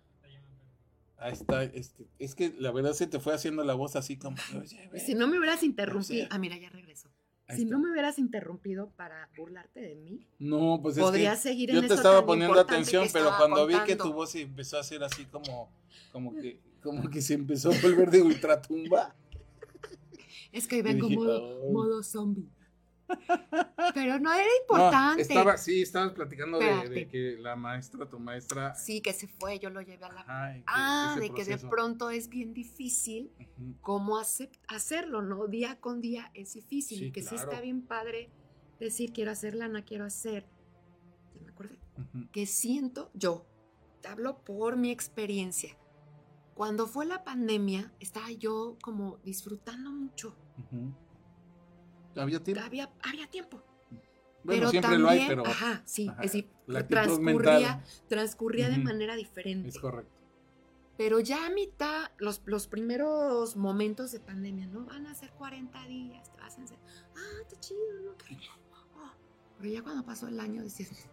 Ahí está, este, es que la verdad se te fue haciendo la voz así como. "Oye, ve". Si no me hubieras interrumpido. Ah, mira, ya regresó. Ahí Si está. no me hubieras interrumpido para burlarte de mí, No, pues es podrías que seguir en yo te estaba poniendo atención, pero cuando vi que tu voz se empezó a hacer así como, como que, como que se empezó a volver de ultratumba. Es que dije, modo, "Ay". modo zombie. Pero no era No, importante. estaba, sí, estabas platicando de, de que la maestra, tu maestra. Sí, que se fue, yo lo llevé a la... ajá, que ah, de que de proceso. pronto es bien difícil Ujú. cómo hace- hacerlo, ¿no? Día con día es difícil Sí, y que sí claro. está bien padre decir quiero hacer lana, quiero hacer. Ya me acordé. Ujú. Que siento yo, te hablo por mi experiencia. Cuando fue la pandemia, estaba yo como disfrutando mucho. Ujú. ¿Había tiempo? Había, había tiempo. Bueno, pero siempre también, lo hay, pero Ajá, sí, Ajá, es decir, transcurría, transcurría de manera diferente. es correcto. Pero ya a mitad, los, los primeros momentos de pandemia, ¿no? Van a ser 40 días, te vas a hacer, ah, está chido, ¿no? Que- oh. Pero ya cuando pasó el año decías... *laughs*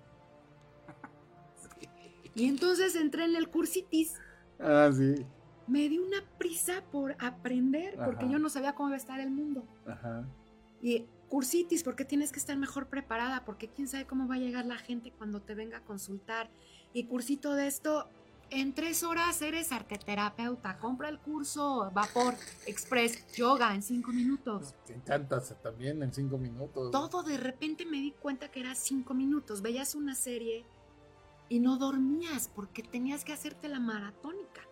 Y entonces entré en el cursitis, Ah, sí. me di una prisa por aprender, porque yo no sabía cómo iba a estar el mundo. Ajá. Y cursitis, porque tienes que estar mejor preparada, porque quién sabe cómo va a llegar la gente cuando te venga a consultar. Y cursito de esto, en tres horas eres arteterapeuta, compra el curso Vapor Express Yoga en cinco minutos. Te encantas también en cinco minutos. Todo de repente me di cuenta que era cinco minutos. Veías una serie y no dormías porque tenías que hacerte la maratónica.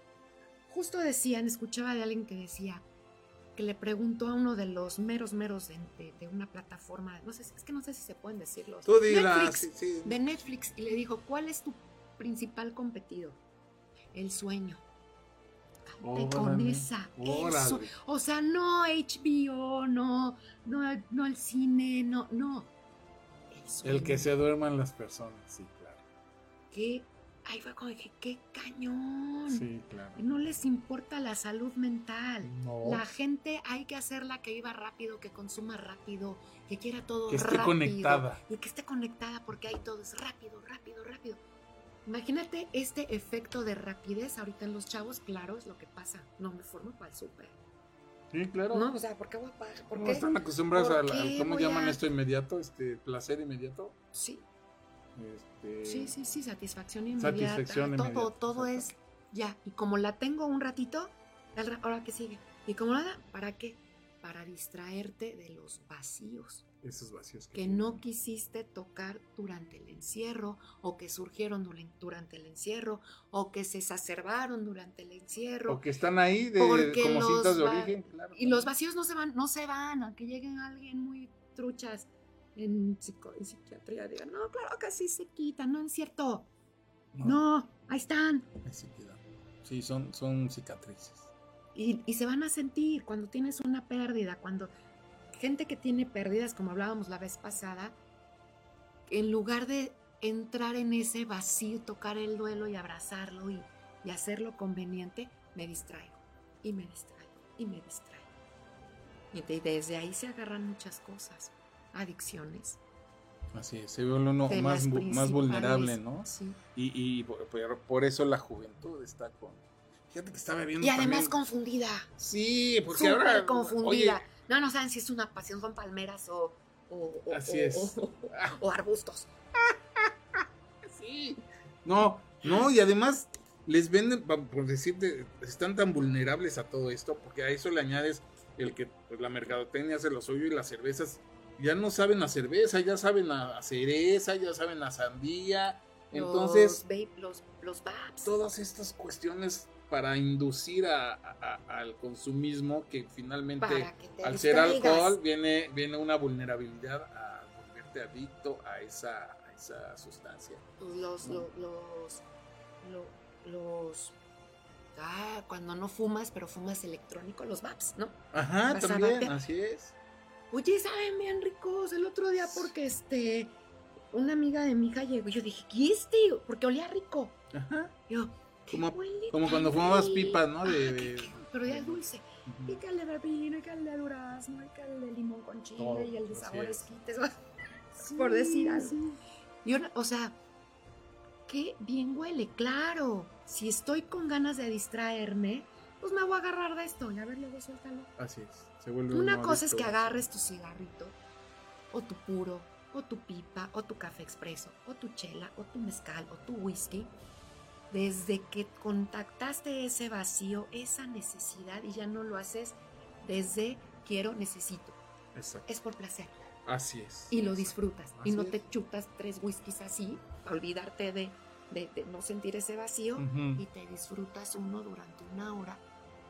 Justo decían, escuchaba de alguien que decía que le preguntó a uno de los meros meros de, de- de una plataforma, no sé, si- es que no sé si se pueden decirlo. Tú dila. Netflix, sí, sí. de Netflix y le dijo, ¿cuál es tu principal competidor? El sueño. Con esa. su- o sea, no HBO, no, no, no el cine, no, no. El, sueño. El que se duerman las personas, sí, claro. Que ahí fue como dije, qué cañón. Sí, claro. No les importa la salud mental. No. La gente hay que hacerla que viva rápido, que consuma rápido, que quiera todo Que esté rápido. conectada. Y que esté conectada porque ahí todo es rápido, rápido, rápido. Imagínate este efecto de rapidez ahorita en los chavos, claro, es lo que pasa. No me formo para el súper. Sí, claro. No, o sea, ¿por qué voy a pagar? ¿Por No, qué? están acostumbrados ¿Por a la- qué ¿cómo llaman a- esto inmediato? Este, placer inmediato. Sí, Este, sí, sí, sí, satisfacción inmediata. Satisfacción todo, inmediata, todo es ya. Y como la tengo un ratito, ahora que sigue. Y como nada, ¿para qué? Para distraerte de los vacíos Esos vacíos que, que tienen. no quisiste tocar durante el encierro o que surgieron durante el encierro o que se exacerbaron durante el encierro. O que están ahí de, como cintas de origen, claro. Y los vacíos no se van, no se van, aunque lleguen alguien muy truchas en, psico- en psiquiatría, digan, no, claro que sí se quitan, no es cierto. No, ahí están. ahí quedan. Sí, son, son cicatrices. Y, y se van a sentir cuando tienes una pérdida, cuando gente que tiene pérdidas, como hablábamos la vez pasada, en lugar de entrar en ese vacío, tocar el duelo y abrazarlo y, y hacerlo conveniente, me distraigo y me distraigo y me distraigo. Y de- desde ahí se agarran muchas cosas, adicciones. Así es, se ve uno de más, más vulnerable. ¿no? Sí. Y, y por, eso la juventud está con... Fíjate que estaba viendo Y además también- confundida. Sí, porque Súper ahora... confundida. oye, No, no saben si es una pasión, son palmeras o, o, o- Así o- es. o- arbustos. *laughs* Sí. No, no, y además les venden, por decirte, están tan vulnerables a todo esto, porque a eso le añades el que pues, la mercadotecnia hace lo suyo y las cervezas ya no saben a cerveza, ya saben a, cereza, ya saben a sandía. Entonces, los, los, los todas estas cuestiones para inducir a- a- a- al consumismo que finalmente que al ser alcohol viene, viene una vulnerabilidad a volverte adicto a esa, a esa sustancia. Pues los, lo- los, lo- los, ah, cuando no fumas, pero fumas electrónico, los vapes, ¿no? Ajá, Vas también, así es. Oye, saben bien ricos el otro día porque este, una amiga de mi hija llegó y yo dije, ¿qué es este? Porque olía rico. Ajá. Yo, ¿qué Como- huele como tan cuando fumabas pipas, ¿no? De- Ah, de- qué- qué- pero ya es dulce. Ujú. Pícale pepino, pícale durazno, pícale limón con chile Todo, y el de así sabores es. quites. *laughs* por decir algo. Y una- o sea, qué bien huele, claro. Si estoy con ganas de distraerme, pues me voy a agarrar de esto y a ver, luego suéltalo. Así es. Se vuelve Una uno cosa es que agarres tu cigarrito, o tu puro, o tu pipa, o tu café expreso, o tu chela, o tu mezcal, o tu whisky. Desde que contactaste ese vacío, esa necesidad, y ya no lo haces desde quiero, necesito. Exacto. Es por placer. Así es. Y lo Exacto. disfrutas. y Así no es. te chutas tres whiskies así, para olvidarte de, de- de no sentir ese vacío. Ujú. Y te disfrutas uno durante una hora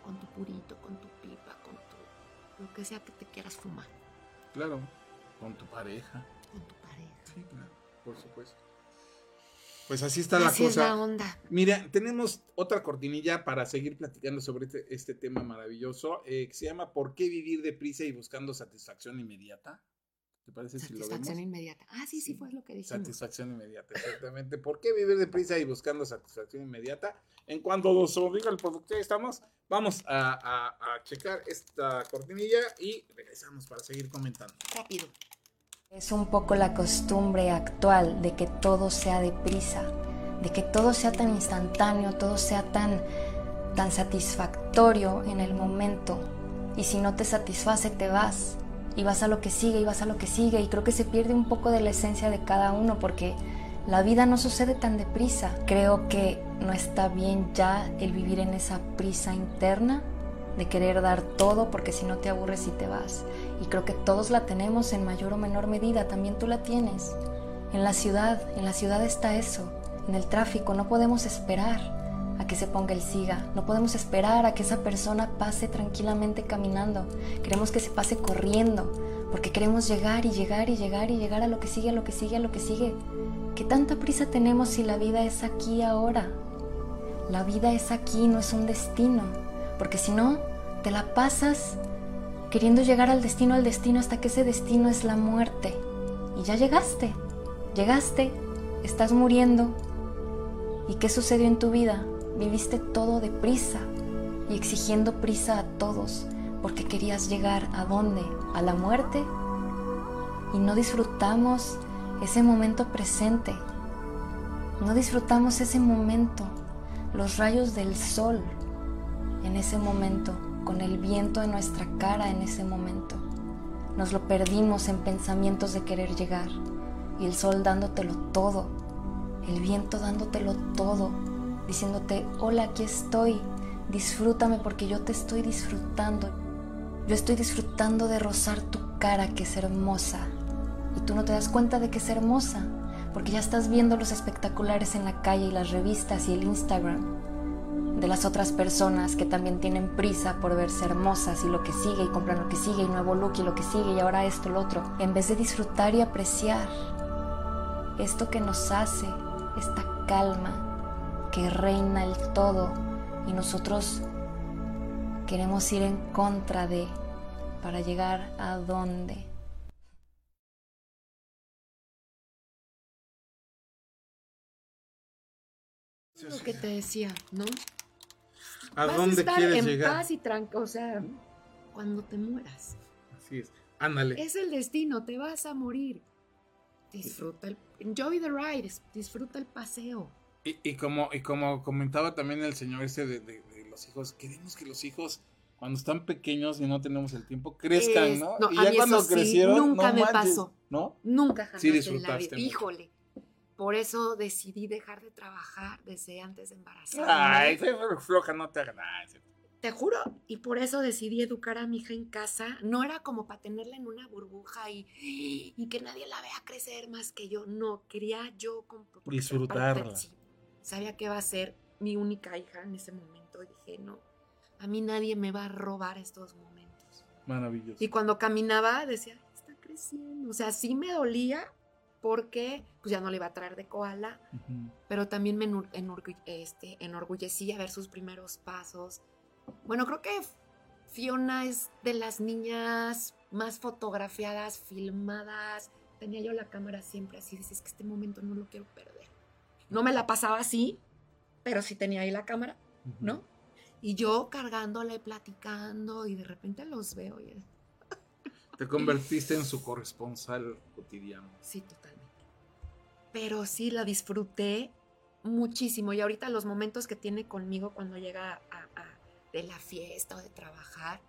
con tu purito, con tu pipa, con lo que sea que te quieras fumar, Claro. Con tu pareja. con tu pareja. Sí, claro. Por supuesto. Pues así está la Así es cosa. la onda. Mira, tenemos otra cortinilla para seguir platicando sobre este, este tema maravilloso eh, que se llama ¿Por qué vivir deprisa y buscando satisfacción inmediata? ¿Te parece si lo Satisfacción inmediata. Ah, sí, sí, fue lo que dijimos. Satisfacción inmediata, exactamente. ¿Por qué vivir deprisa y buscando satisfacción inmediata? En cuanto nos obliga el producto, ya estamos. Vamos a, a- a checar esta cortinilla y regresamos para seguir comentando. Rápido. Es un poco la costumbre actual de que todo sea deprisa, de que todo sea tan instantáneo, todo sea tan, tan satisfactorio en el momento. Y si no te satisface, te vas. Y vas a lo que sigue, y vas a lo que sigue. Y creo que se pierde un poco de la esencia de cada uno porque la vida no sucede tan deprisa. Creo que no está bien ya el vivir en esa prisa interna de querer dar todo porque si no te aburres y te vas. Y creo que todos la tenemos en mayor o menor medida, también tú la tienes. En la ciudad, en la ciudad está eso, en el tráfico, no podemos esperar a que se ponga el siga, no podemos esperar a que esa persona pase tranquilamente caminando, queremos que se pase corriendo, porque queremos llegar y llegar y llegar y llegar a lo que sigue, a lo que sigue, a lo que sigue. ¿Qué tanta prisa tenemos si la vida es aquí ahora? La vida es aquí, no es un destino, porque si no, te la pasas queriendo llegar al destino, al destino, hasta que ese destino es la muerte. Y ya llegaste, llegaste, estás muriendo. ¿Y qué sucedió en tu vida? Viviste todo deprisa y exigiendo prisa a todos, porque querías llegar a dónde? ¿A la muerte? Y no disfrutamos ese momento presente. No disfrutamos ese momento, los rayos del sol en ese momento, con el viento en nuestra cara en ese momento. Nos lo perdimos en pensamientos de querer llegar y el sol dándotelo todo, el viento dándotelo todo, diciéndote, hola, aquí estoy, disfrútame porque yo te estoy disfrutando. Yo estoy disfrutando de rozar tu cara que es hermosa. Y tú no te das cuenta de que es hermosa porque ya estás viendo los espectaculares en la calle y las revistas y el Instagram de las otras personas que también tienen prisa por verse hermosas y lo que sigue y compran lo que sigue y nuevo look y lo que sigue y ahora esto, lo otro, en vez de disfrutar y apreciar esto que nos hace, esta calma que reina el todo y nosotros queremos ir en contra de para llegar a dónde. Lo que te decía, ¿no? ¿A Vas dónde a estar quieres en llegar? paz y tranquilo, o sea, cuando te mueras. Así es. Ándale. Es el destino, te vas a morir. Disfruta el. Enjoy the ride. Disfruta el paseo. Y, y como, y como comentaba también el señor este de, de- de los hijos, queremos que los hijos, cuando están pequeños y no tenemos el tiempo, crezcan, Es- ¿no? no, y ya cuando sí, crecieron, nunca no me manches, pasó. ¿no? Nunca jamás Sí en la disfrutaste. Híjole. Por eso decidí dejar de trabajar desde antes de embarazarme. Ay, floja, no te sí. Te juro, y por eso decidí educar a mi hija en casa. No era como para tenerla en una burbuja y, y que nadie la vea crecer más que yo. No, quería yo Disfrutarla. sí, sabía que iba a ser mi única hija en ese momento. Dije, no, a mí nadie me va a robar estos momentos. Maravilloso. Y cuando caminaba decía, "Ay, está creciendo. O sea, sí me dolía porque pues ya no le iba a traer de koala, pero también me enurgu- este, enorgullecía ver sus primeros pasos. Bueno, creo que Fiona es de las niñas más fotografiadas, filmadas. Tenía yo la cámara siempre así, dices que este momento no lo quiero perder. No me la pasaba así, pero sí tenía ahí la cámara, ¿no? Y yo cargándole, platicando, y de repente los veo y *laughs* Te convertiste en su corresponsal cotidiano. Sí, totalmente. Pero sí, la disfruté muchísimo. Y ahorita los momentos que tiene conmigo cuando llega a, a- de la fiesta o de trabajar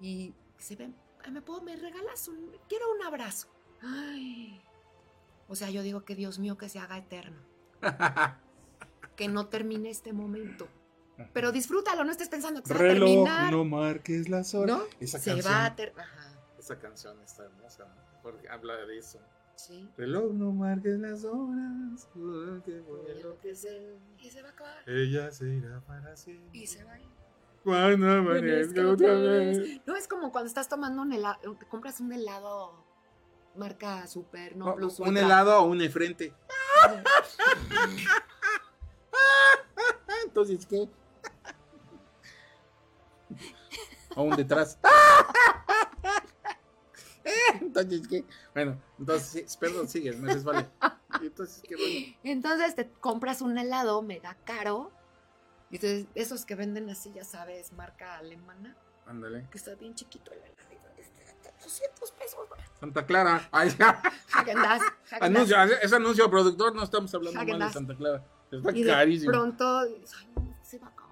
y se "Ay, me puedo, me regalas un, quiero un abrazo. Ay. O sea, yo digo que Dios mío que se haga eterno, *laughs* que no termine este momento. Pero disfrútalo, no estés pensando que se va a terminar. no marques las horas. ¿no? Esa se canción, va a terminar. esa canción está hermosa, ¿no? Porque habla de eso. Sí. Reloj, no marques las horas. porque. Y se va a acabar. Ella se irá para siempre. Y se va a ir. Cuando amanezca otra vez. No es como cuando estás tomando un helado, te compras un helado marca super, no plus un helado o un efrente. Entonces, ¿qué? O un detrás. Entonces, ¿qué? Bueno, entonces, perdón, sigue, me resbalé. Y Entonces, qué bueno. Entonces te compras un helado mega caro. Y entonces, esos que venden así, ya sabes, marca alemana, Ándale. que está bien chiquito el helado. 200 pesos. Santa Clara. Häagen-Dazs, Häagen-Dazs. Anuncio, es anuncio productor, no estamos hablando mal de. Santa Clara. Está Y de carísimo. pronto, dices, ay, no, se va a acabar.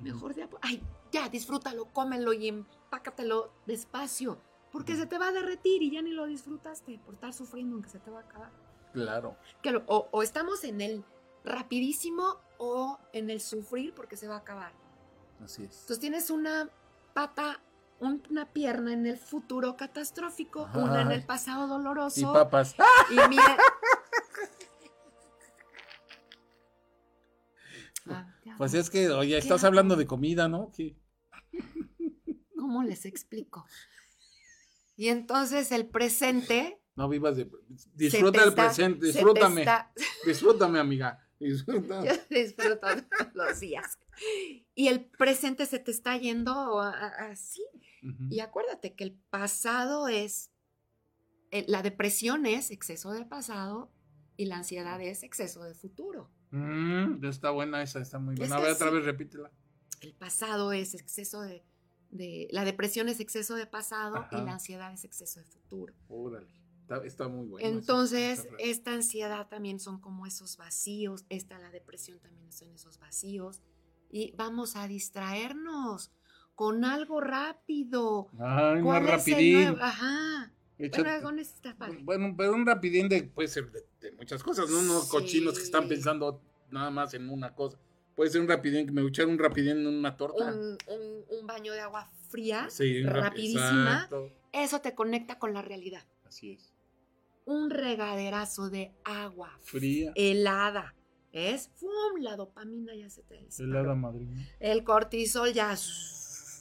Mejor de Ay, ya, disfrútalo, cómelo y empácatelo despacio. Porque se te va a derretir y ya ni lo disfrutaste por estar sufriendo en que se te va a acabar. Claro. Que lo- o, o estamos en el rapidísimo o en el sufrir porque se va a acabar. Así es. Entonces tienes una pata, una pierna en el futuro catastrófico, Ajá. una en el pasado doloroso. Y papas. Y mira. *laughs* Ah, ya, Pues es que, oye, estás hablando de comida, ¿no? ¿Qué? ¿Cómo les explico? Y entonces el presente. No vivas de. Disfruta el está- presente, se te disfrútame. está- *laughs* Disfrútame, amiga. Disfruta. Yo disfruto los días. Y el presente se te está yendo a- Y acuérdate que el pasado es. eh, La depresión es exceso de pasado y la ansiedad es exceso de futuro. Mm, está buena esa, está muy buena. Es A ver, otra vez repítela. El pasado es exceso de. de- la depresión es exceso de pasado y la ansiedad es exceso de futuro. Órale. Está, está muy buena. esa- Entonces, esta ansiedad también son como esos vacíos, esta la depresión también son esos vacíos. Y vamos a distraernos con algo rápido. Ay, más ¿Cuál es el rapidín. nuevo? Ajá. Bueno, con está padre. Bueno, pero un rapidín de, puede ser de, de muchas cosas, ¿no? Unos Sí. cochinos que están pensando nada más en una cosa. Puede ser un rapidín, que me echar un rapidín en una torta. Un, un- un baño de agua fría, sí, rapidísima. exacto. eso te conecta con la realidad. Así es. Un regaderazo de agua Fría. helada. ¿Es? ¡Fum! La dopamina ya se te disparó. Helada madrina. El cortisol ya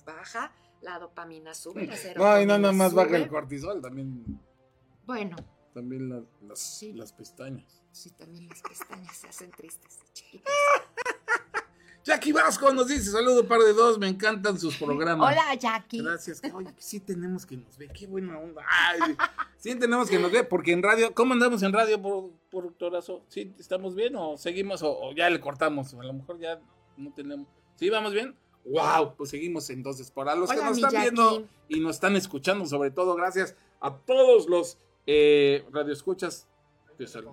baja, la dopamina sube, la No, y serotonina no nada más baja el cortisol, también, Bueno, también las, las, Sí. las pestañas. sí, también las pestañas se hacen tristes, chiquitas. *laughs* Jackie Vasco nos dice, saludo par de dos, me encantan sus *laughs* programas. Hola, Jackie. Gracias. que- *laughs* Oye, sí tenemos que nos ve, qué buena onda. Ay, sí tenemos que nos ve, porque en radio, ¿cómo andamos en radio, por, productorazo? ¿Sí estamos bien o seguimos o, o ya le cortamos? A lo mejor ya no tenemos. ¿Sí vamos bien? ¡Wow! Pues seguimos entonces. Para los que nos están Jackie. viendo y nos están escuchando, sobre todo, gracias a todos los eh, radioescuchas de salud.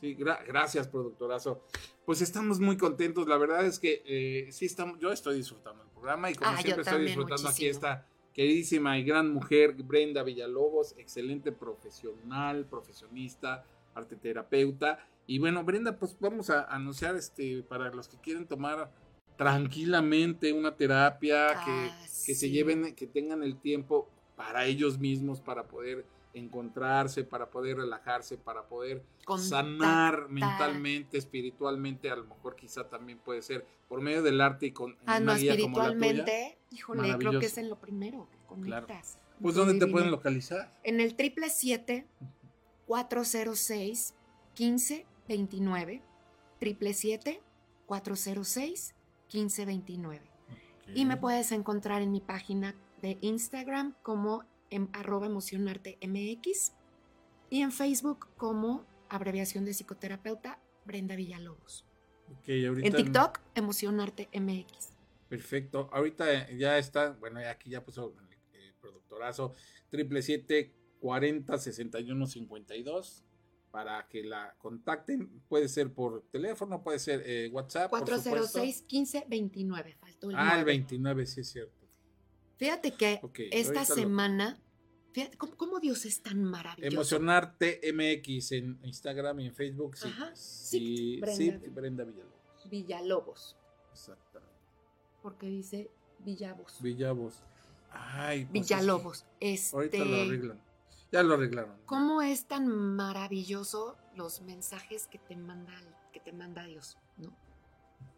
Sí, gra- gracias, productorazo. Pues estamos muy contentos. La verdad es que eh, sí estamos, yo estoy disfrutando el programa y como Ah, siempre estoy disfrutando aquí muchísimo. esta queridísima y gran mujer, Brenda Villalobos, excelente profesional, profesionista, arte terapeuta. Y bueno, Brenda, pues vamos a anunciar este para los que quieren tomar tranquilamente una terapia, que, Ah, que se lleven, que tengan el tiempo para ellos mismos, para poder encontrarse, para poder relajarse, para poder sanar mentalmente, espiritualmente, a lo mejor quizá también puede ser por medio del arte y con Ah, una no, guía como la tuya. espiritualmente, híjole, creo que es en lo primero que Claro. conectas. Pues ¿dónde te pueden localizar? En el triple siete 406 1529 triple siete 406 1529 y me puedes encontrar en mi página de Instagram como en arroba emocionarte mx y en Facebook como abreviación de psicoterapeuta Brenda Villalobos. En TikTok, emocionarte mx. Perfecto. Ahorita ya está, bueno, aquí ya puso el productorazo, triple siete 40 61 52 para que la contacten. Puede ser por teléfono, puede ser eh, WhatsApp. por supuesto. 406 1529. Faltó el Ah, el 9. 29, sí es cierto. Fíjate que esta lo- semana, fíjate cómo, cómo Dios es tan maravilloso. Emocionarte MX en Instagram y en Facebook. Sí, Ajá. sí, Brenda. sí, Brenda Villalobos. Villalobos, Exactamente. porque dice Villalobos. Villalobos. Ay, pues es Villalobos. Este, Ahorita lo arreglan. Ya lo arreglaron. ¿Cómo es tan maravilloso los mensajes que te manda, que te manda Dios? ¿no?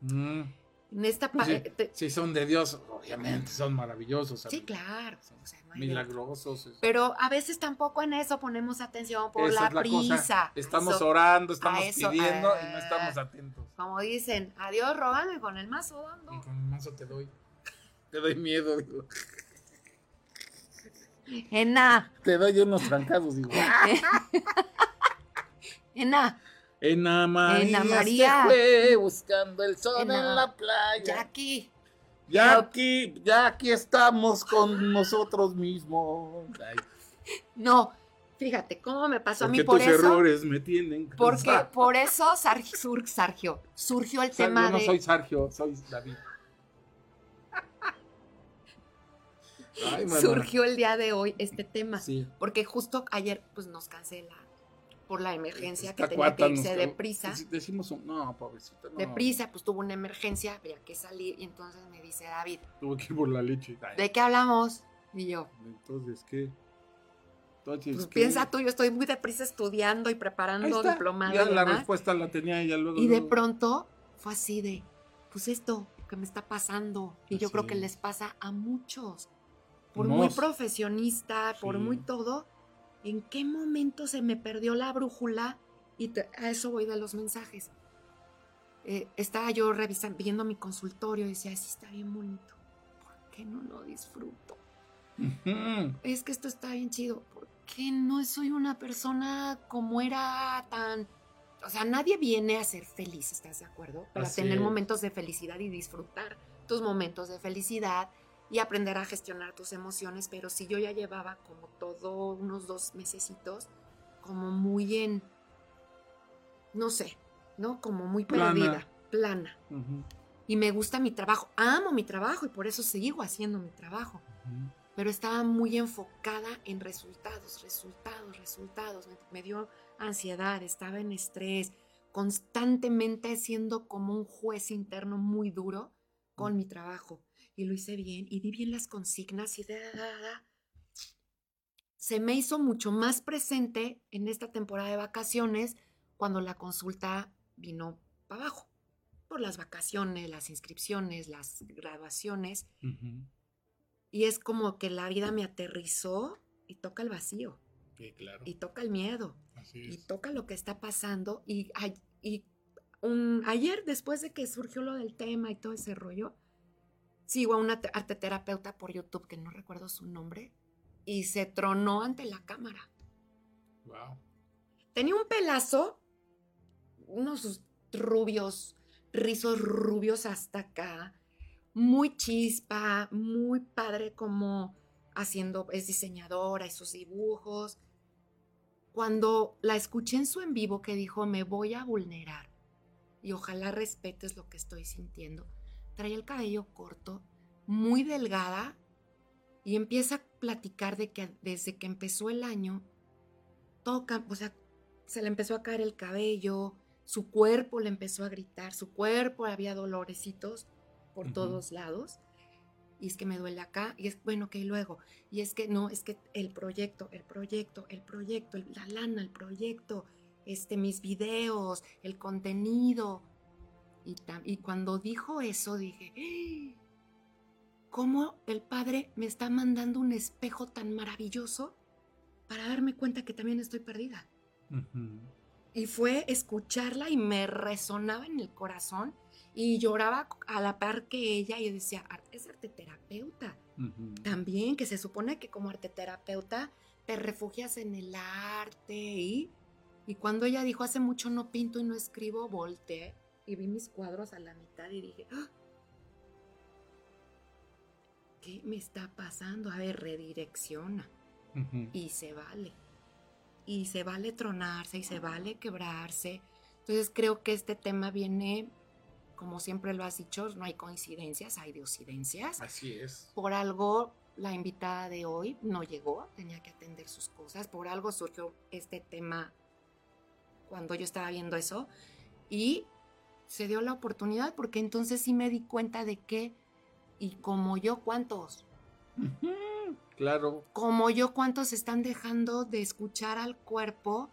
Mm, En esta Sí. te- sí, son de Dios, obviamente, son maravillosos. sí, claro. Son o sea, no milagrosos. Pero a veces tampoco en eso ponemos atención por la es la prisa. cosa. Estamos Eso- orando, estamos a eso, pidiendo y no ah. estamos atentos. Como dicen, adiós rogando y con el mazo dando. Y con el mazo te doy. *laughs* Te doy miedo, digo. Ena, Te doy unos trancados, digo. *laughs* Ena, Ena María, Ena María. se fue buscando el sol Ena. en la playa. Jackie. Ya aquí, ya aquí estamos con nosotros mismos. Ay, No, fíjate cómo me pasó a mí por tus eso. errores me tienen Porque por eso Sargio, surgió el tema yo no de. soy Sergio, soy David. Ay, surgió el día de hoy este tema. Sí. Porque justo ayer pues nos cancela por la emergencia Esta que tenía que irse deprisa. dec- Decimos, un- no, pobrecita, no. Deprisa, pues tuvo una emergencia, había que salir. Y entonces me dice David, Tuve que ir por la leche. Ay, ¿de qué hablamos? Y yo, Entonces, ¿qué? Entonces, pues ¿qué? piensa tú, yo estoy muy deprisa estudiando y preparando diplomado. Ya y la demás. respuesta la tenía ella luego. Y de pronto fue así de, pues esto que me está pasando. Y yo creo que es. les pasa a muchos. Por muy profesionista, por Sí. muy todo, ¿en qué momento se me perdió la brújula? Y te- a eso voy de los mensajes. Eh, estaba yo revisando, viendo mi consultorio y decía, sí está bien bonito. ¿Por qué no lo disfruto? Es que esto está bien chido. ¿Por qué no soy una persona como era tan... O sea, nadie viene a ser feliz, ¿estás de acuerdo? Para Así tener es. momentos de felicidad y disfrutar tus momentos de felicidad y aprender a gestionar tus emociones. Pero si yo ya llevaba como todo unos dos mesecitos, como muy en... No sé, ¿no? Como muy Plana. perdida, plana. Y me gusta mi trabajo, amo mi trabajo y por eso sigo haciendo mi trabajo pero estaba muy enfocada en resultados, resultados, resultados. Me, me dio ansiedad, estaba en estrés, constantemente siendo como un juez interno muy duro con mi trabajo. Y lo hice bien y di bien las consignas y da, da, da. Se me hizo mucho más presente en esta temporada de vacaciones cuando la consulta vino para abajo. Por las vacaciones, las inscripciones, las graduaciones. Y es como que la vida me aterrizó y toca el vacío, Sí, claro. y toca el miedo, Así y toca lo que está pasando. Y, y un- ayer, después de que surgió lo del tema y todo ese rollo, sigo a una te- arteterapeuta por YouTube, que no recuerdo su nombre, y se tronó ante la cámara. Wow. Tenía un pelazo, unos rubios, rizos rubios hasta acá, muy chispa, muy padre como haciendo, es diseñadora y sus dibujos. cuando la escuché en su en vivo que dijo, me voy a vulnerar y ojalá respetes lo que estoy sintiendo, traía el cabello corto, muy delgada y empieza a platicar de que desde que empezó el año, toca, o sea, se le empezó a caer el cabello, su cuerpo le empezó a gritar, su cuerpo había dolorecitos por todos lados. Y es que me duele acá, y es bueno que luego, y es que no, es que el proyecto, el proyecto, el proyecto, la lana, el proyecto, este, mis videos, el contenido. Y, y cuando dijo eso dije, ¡Ah! ¿cómo el padre me está mandando un espejo tan maravilloso para darme cuenta que también estoy perdida? Y fue escucharla y me resonaba en el corazón y lloraba a la par que ella y decía, es arteterapeuta. También, que se supone que como arteterapeuta te refugias en el arte y, y cuando ella dijo, hace mucho no pinto y no escribo, volteé y vi mis cuadros a la mitad y dije, ¡Ah! ¿qué me está pasando? A ver, redirecciona. Y se vale y se vale tronarse y se vale quebrarse. Entonces creo que este tema viene, como siempre lo has dicho, no hay coincidencias, hay diocidencias. Así es. Por algo la invitada de hoy no llegó, tenía que atender sus cosas, por algo surgió este tema cuando yo estaba viendo eso y se dio la oportunidad porque entonces sí me di cuenta de que, y como yo, ¿cuántos? Claro. Como yo, ¿cuántos están dejando de escuchar al cuerpo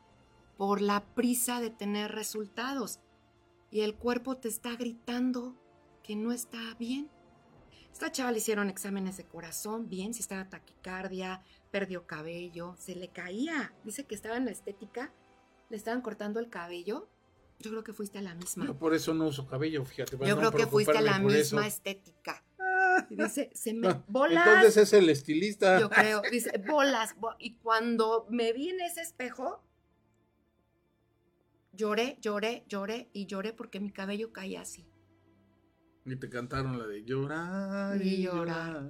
por la prisa de tener resultados? Y el cuerpo te está gritando que no está bien. Esta chava le hicieron exámenes de corazón, bien, si estaba taquicardia, perdió cabello, se le caía. Dice que estaba en la estética, le estaban cortando el cabello. Yo creo que fuiste a la misma. Yo por eso no uso cabello, fíjate. Yo creo que fuiste a la misma estética. Y dice, se me bolas. Entonces es el estilista. Yo creo, dice, bolas. y cuando me vi en ese espejo, lloré, lloré, lloré y lloré porque mi cabello caía así. Y te cantaron la de llorar y, llorar.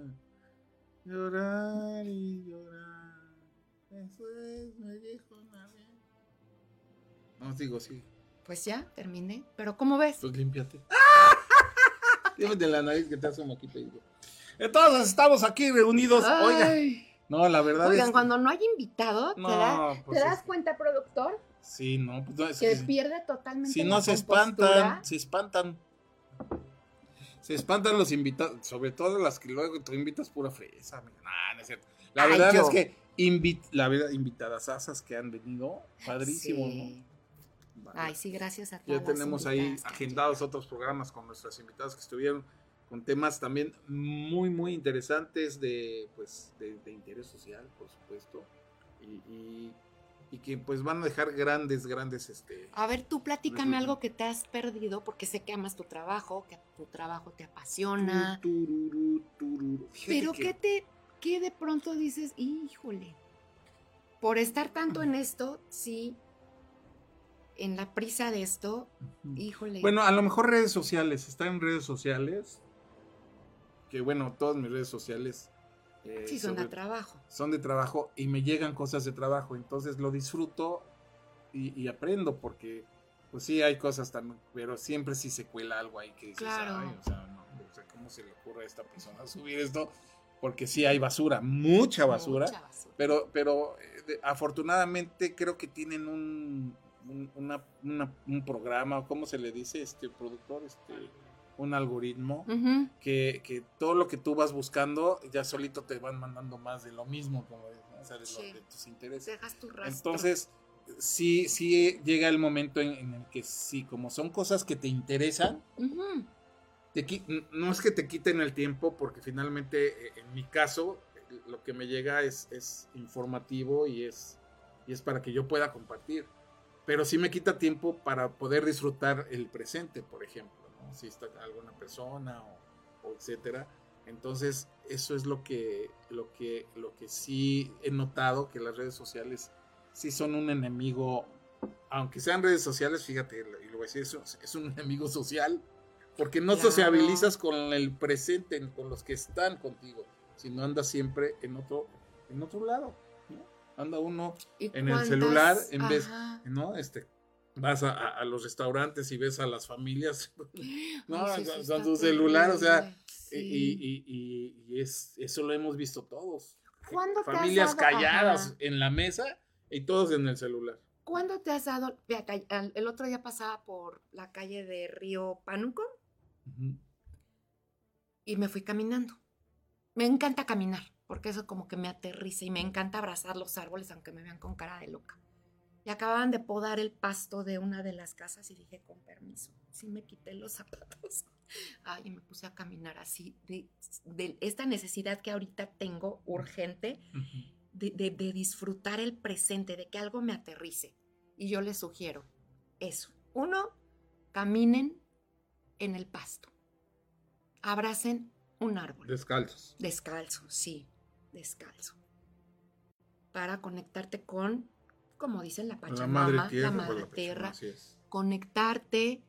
Llorar y llorar. Eso es, me dijo nadie. No, digo, sí. Pues ya, terminé. Pero ¿cómo ves? Pues límpiate. *laughs* de la nariz que te hace un moquito. Entonces estamos aquí reunidos. Oigan. No, la verdad Oigan, cuando no hay invitado, ¿te, pues das cuenta, productor? Sí, no, pues Que pierde totalmente. Si no se espantan, se espantan. Se espantan los invitados, sobre todo las que luego tú invitas pura fresa. Nah, no es cierto. La verdad es que la verdad, invitadas asas que han venido, padrísimo, Ay, sí, gracias a todos. Ya tenemos ahí agendados otros programas con nuestras invitadas que estuvieron con temas también muy, muy interesantes de, pues, de, interés social, por supuesto. Y, que pues van a dejar grandes, grandes, este... A ver, tú platícame algo que te has perdido, porque sé que amas tu trabajo, que tu trabajo te apasiona. Pero que... ¿qué te, qué de pronto dices, híjole, por estar tanto en esto, sí, en la prisa de esto, híjole. Bueno, a lo mejor redes sociales, está en redes sociales, que bueno, todas mis redes sociales... Eh, sí, son de trabajo. Son de trabajo y me llegan cosas de trabajo, entonces lo disfruto y, aprendo porque, pues sí, hay cosas también, pero siempre sí se cuela algo ahí que dices, claro. ay, o sea, no, o sea, ¿cómo se le ocurre a esta persona subir esto? Porque sí hay basura, mucha basura, pero, pero eh, afortunadamente creo que tienen un, un, programa, ¿cómo se le dice este productor? Este, un algoritmo que, todo lo que tú vas buscando ya solito te van mandando más de lo mismo, como o sea, de, tus intereses. Entonces, sí, sí llega el momento en, el que sí, como son cosas que te interesan, no es que te quiten el tiempo, porque finalmente, eh, en mi caso, lo que me llega es, es informativo y es, y es para que yo pueda compartir pero sí me quita tiempo para poder disfrutar el presente, por ejemplo, ¿no? si está alguna persona o, etcétera. Entonces, eso es lo que, lo, que, lo que sí he notado, que las redes sociales sí son un enemigo, aunque sean redes sociales, fíjate, y lo voy a decir, es, es un *laughs* enemigo social, porque no sociabilizas con el presente, con los que están contigo, sino andas siempre en otro, en otro lado. Anda uno ¿Y en el celular en vez. ¿no? Este, vas a, a- los restaurantes y ves a las familias, *laughs* no, Ay, sí, con, sí con su celular, o sea, y, y- y- y es, eso lo hemos visto todos. ¿Cuándo te has Familias dado- calladas ajá. en la mesa y todos en el celular. ¿Cuándo te has dado? El otro día pasaba por la calle de Río Pánuco y me fui caminando. Me encanta caminar, porque eso como que me aterriza y me encanta abrazar los árboles aunque me vean con cara de loca. Y acababan de podar el pasto de una de las casas y dije, con permiso, sí me quité los zapatos. *laughs* Ay, y me puse a caminar así, de, de esta necesidad que ahorita tengo urgente de, de- de disfrutar el presente, de que algo me aterrice. Y yo les sugiero eso. Uno, caminen en el pasto. Abracen un árbol. Descalzos. Descalzo, sí, descalzo. Para conectarte con, como dicen la La Pachamama, madre tierra. la madre la tierra, Pachamama, así es. conectarte.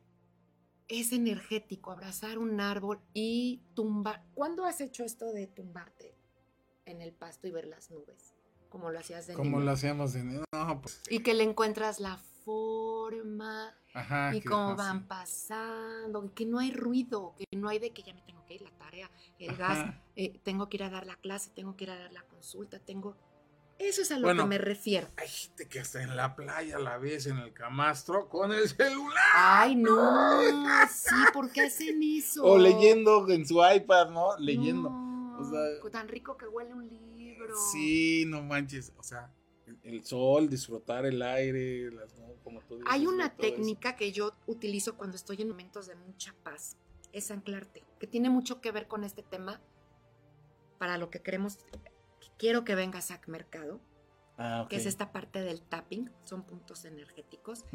Es energético, abrazar un árbol y tumbar. ¿Cuándo has hecho esto de tumbarte en el pasto y ver las nubes? Como lo hacías de Como niño? lo hacíamos de niño. No, pues, Y que le encuentras la forma ajá. y cómo van pasando, que no hay ruido, que no hay de que ya me tengo que ir la tarea, el gas, eh, tengo que ir a dar la clase, tengo que ir a dar la consulta, tengo... Eso es a lo Bueno. que me refiero. Hay gente que hasta en la playa la ves en el camastro con el celular. Ay, no, *laughs* sí, ¿por qué hacen eso? O leyendo en su iPad, ¿no? Leyendo. No, O sea- tan rico que huele un libro. Sí, no manches. O sea, el- sol, disfrutar el aire, como tú dices. Hay una eso. técnica que yo utilizo cuando estoy en momentos de mucha paz, es anclarte, que tiene mucho que ver con este tema para lo que queremos. Quiero que vengas a mercado, Ah, que es esta parte del tapping, son puntos energéticos.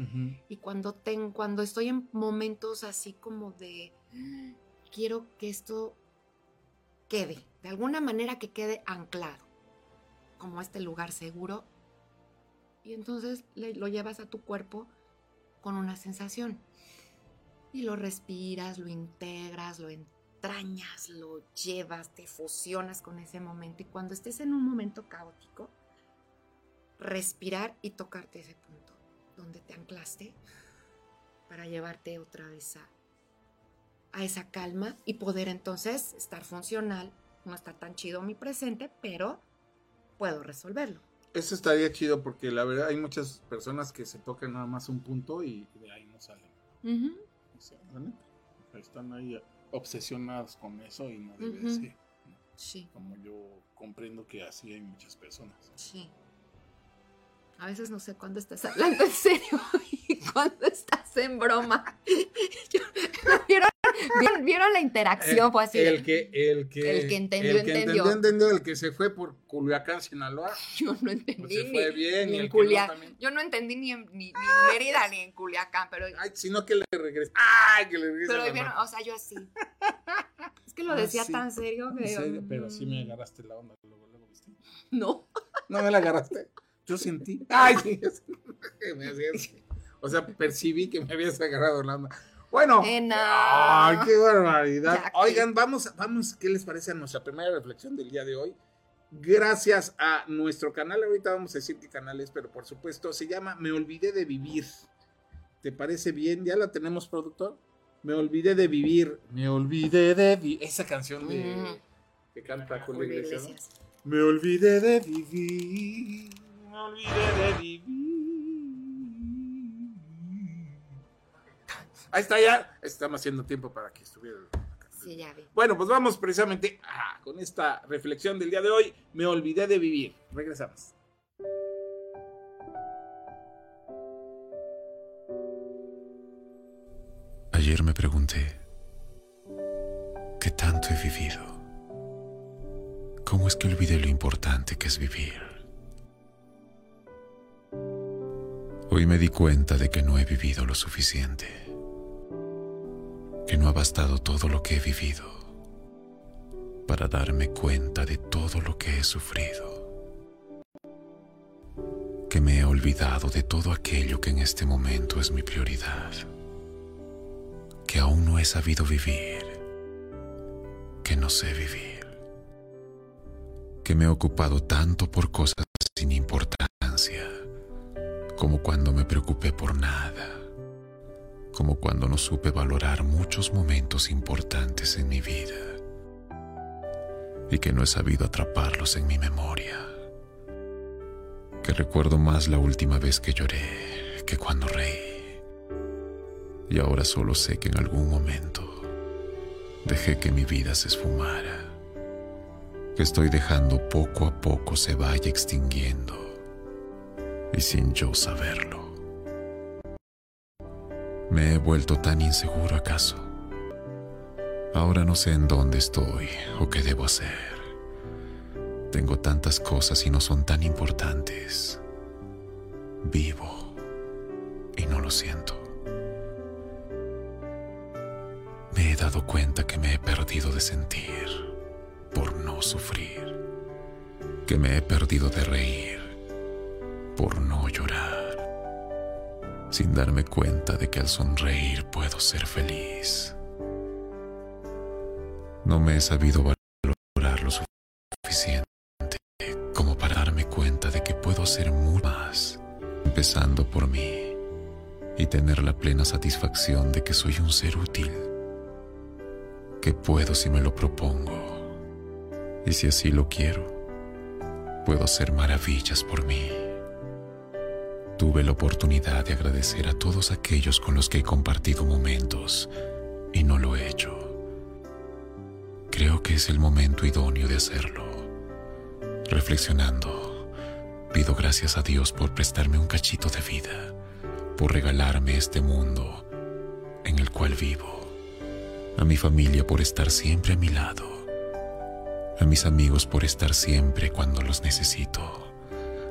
Y cuando, ten, cuando estoy en momentos así como de, "Ah, quiero que esto quede, de alguna manera que quede anclado, como este lugar seguro. Y entonces lo llevas a tu cuerpo con una sensación. Y lo respiras, lo integras, lo entrañas, lo llevas, te fusionas con ese momento. Y cuando estés en un momento caótico, respirar y tocarte ese punto donde te anclaste para llevarte otra vez a, a esa calma y poder entonces estar funcional. No está tan chido mi presente, pero puedo resolverlo. Eso estaría chido porque la verdad hay muchas personas que se tocan nada más un punto y de ahí no salen. O sea, la neta, Están ahí obsesionados con eso y no debe Ujú. ser. ¿no? Sí, Como yo comprendo que así hay muchas personas. sí. A veces no sé cuándo estás hablando en serio *laughs* y cuándo estás en broma. *laughs* Yo- ¿vieron, *laughs* vieron- vieron la interacción? Fue así. El que, el que, El que entendió, el que entendió. entendió, el que se fue por Culiacán, Sinaloa, *laughs* Yo no entendí. pues se ni- fue bien. ni en no Culiacán. Yo no entendí ni en, ni, ni en Mérida ni en Culiacán, pero, Ay, sino que le regrese. ¡Ay, que le regrese! pero la vieron, o sea, yo así. *laughs* Es que lo Ah, decía sí. tan serio que. Pero sí me mm, agarraste la onda. Luego, luego, ¿viste? No. No me la agarraste. Yo sentí. Ay, me hacías- O sea, percibí que me habías agarrado la onda. Bueno. Eh, no. Ay, qué barbaridad. Oigan, vamos, vamos, ¿qué les parece a nuestra primera reflexión del día de hoy? Gracias a nuestro canal, ahorita vamos a decir qué canal es, pero por supuesto se llama Me Olvidé de Vivir. ¿Te parece bien? ¿Ya la tenemos, productor? Me olvidé de vivir. Me olvidé de vivir. Esa canción de Mm. que canta Julio. Iglesias. Me olvidé de vivir, me olvidé de vivir. Ahí está ya, estamos haciendo tiempo para que estuviera. Sí, ya vi. Bueno, pues vamos precisamente ah, con esta reflexión del día de hoy. Me olvidé de vivir. Regresamos. Ayer me pregunté, ¿qué tanto he vivido? ¿Cómo es que olvidé lo importante que es vivir? Hoy me di cuenta de que no he vivido lo suficiente, que no ha bastado todo lo que he vivido para darme cuenta de todo lo que he sufrido, que me he olvidado de todo aquello que en este momento es mi prioridad que aún no he sabido vivir, que no sé vivir, que me he ocupado tanto por cosas sin importancia como cuando me preocupé por nada, como cuando no supe valorar muchos momentos importantes en mi vida y que no he sabido atraparlos en mi memoria, que recuerdo más la última vez que lloré que cuando reí, y ahora solo sé que en algún momento dejé que mi vida se esfumara, que estoy dejando poco a poco se vaya extinguiendo y sin yo saberlo. Me he vuelto tan inseguro acaso. Ahora no sé en dónde estoy o qué debo hacer. Tengo tantas cosas y no son tan importantes. Vivo y no lo siento. Me he dado cuenta que me he perdido de sentir por no sufrir, que me he perdido de reír por no llorar, sin darme cuenta de que al sonreír puedo ser feliz. No me he sabido valorar lo suficiente como para darme cuenta de que puedo hacer mucho más, empezando por mí, y tener la plena satisfacción de que soy un ser útil que puedo si me lo propongo. Y si así lo quiero, puedo hacer maravillas por mí. Tuve la oportunidad de agradecer a todos aquellos con los que he compartido momentos y no lo he hecho. Creo que es el momento idóneo de hacerlo. Reflexionando, pido gracias a Dios por prestarme un cachito de vida, por regalarme este mundo en el cual vivo a mi familia por estar siempre a mi lado, a mis amigos por estar siempre cuando los necesito,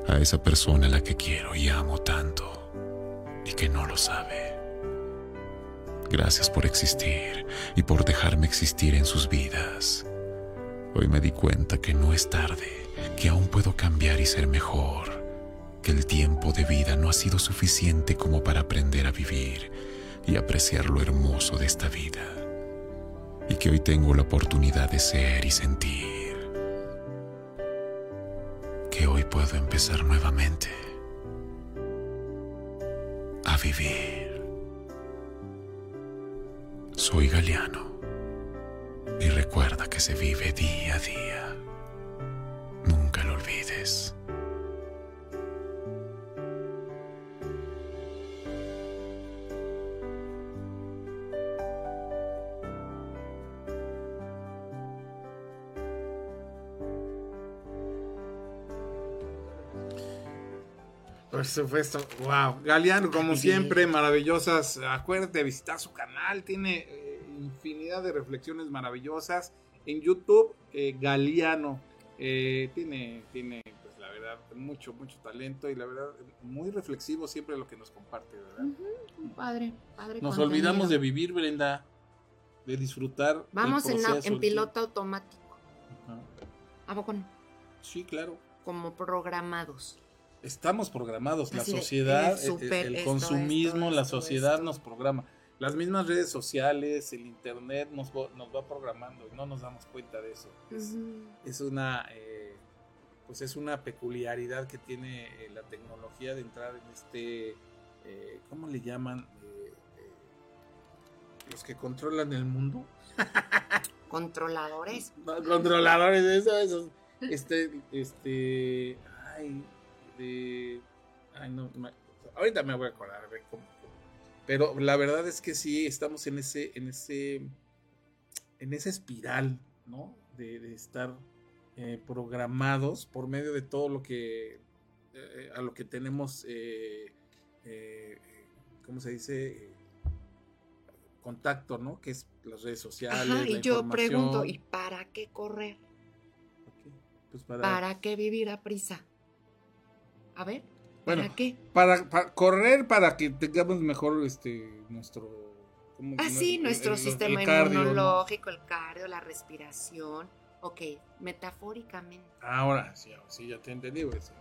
a esa persona a la que quiero y amo tanto y que no lo sabe. Gracias por existir y por dejarme existir en sus vidas. Hoy me di cuenta que no es tarde, que aún puedo cambiar y ser mejor, que el tiempo de vida no ha sido suficiente como para aprender a vivir y apreciar lo hermoso de esta vida y que hoy tengo la oportunidad de ser y sentir. Que hoy puedo empezar nuevamente a vivir. Soy Galeano y recuerda que se vive día a día. Nunca lo olvides. Por supuesto, wow. Galeano, como *laughs* siempre, maravillosas. Acuérdate de visitar su canal, tiene eh, infinidad de reflexiones maravillosas. En YouTube, eh, Galeano, eh, tiene, tiene, pues la verdad, mucho, mucho talento y la verdad, muy reflexivo siempre lo que nos comparte, ¿verdad? Padre, padre. Nos contenido. olvidamos de vivir, Brenda, de disfrutar. Vamos en, proceso, en el piloto automático. Ajá. ¿A poco no? Sí, claro. Como programados. Estamos programados, la Así sociedad, eh, el- súper el, esto, consumismo, esto, la sociedad nos programa. Las mismas redes sociales, el internet nos, nos va programando y no nos damos cuenta de eso. Es, una, eh, pues es una peculiaridad que tiene eh, la tecnología de entrar en este, eh, ¿cómo le llaman? Eh, eh, los que controlan el mundo. *laughs* Controladores. Controladores eso, esos. Este, este. Ay, de. Ay, no. ahorita me voy a acordar cómo. Pero la verdad es que sí, estamos en ese, en ese, en esa espiral, ¿no? De, de estar eh, programados por medio de todo lo que, eh, a lo que tenemos, eh, ¿cómo se dice? Contacto, ¿no? Que es las redes sociales. Ajá, y la yo pregunto, ¿y para qué correr? Pues para, ¿Para qué vivir a prisa? A ver, Bueno, ¿para qué? para, para correr para que tengamos mejor este nuestro ¿cómo- Ah, sí, el- nuestro el- el sistema ¿no? inmunológico, el cardio, la respiración. Ok, metafóricamente. Ahora, sí, sí, ya te entendí, güey. sí.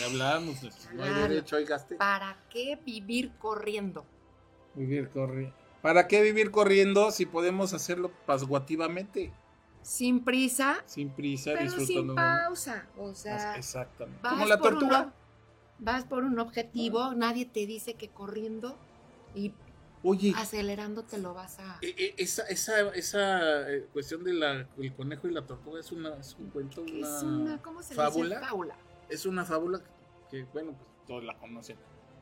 Ya hablamos, no hay derecho, oigaste. ¿Para qué vivir corriendo? Vivir corri- ¿Para qué vivir corriendo si podemos hacerlo pasguativamente? Sin prisa, Sin prisa, pero sin disfrutando. pausa. O sea, Exactamente. Como la tortuga. Vas por un objetivo, nadie te dice que corriendo y Oye, acelerando te lo vas a... e- e- esa, esa, esa eh, cuestión del conejo y la tortuga es, una, es un cuento, ¿Qué una, es una, ¿cómo se fábula. dice? Fábula. es una fábula que, bueno, pues todos la conocen.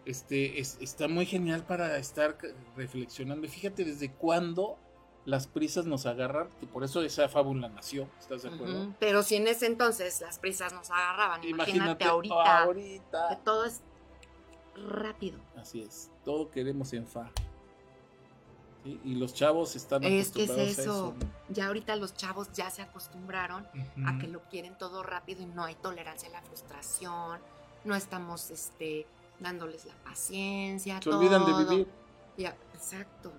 Este, es- está muy genial para estar reflexionando. Fíjate desde cuándo las prisas nos agarran, que por eso esa fábula nació, ¿estás de acuerdo? Pero si en ese entonces las prisas nos agarraban, imagínate, Imagínate ahorita que ahorita. todo es rápido. Así es, todo queremos en fa. ¿Sí? Y los chavos están Es que es acostumbrados a eso. ¿no? Ya ahorita los chavos ya se acostumbraron a que lo quieren todo rápido y no hay tolerancia a la frustración, no estamos este dándoles la paciencia, Se olvidan de vivir. Ya, exacto.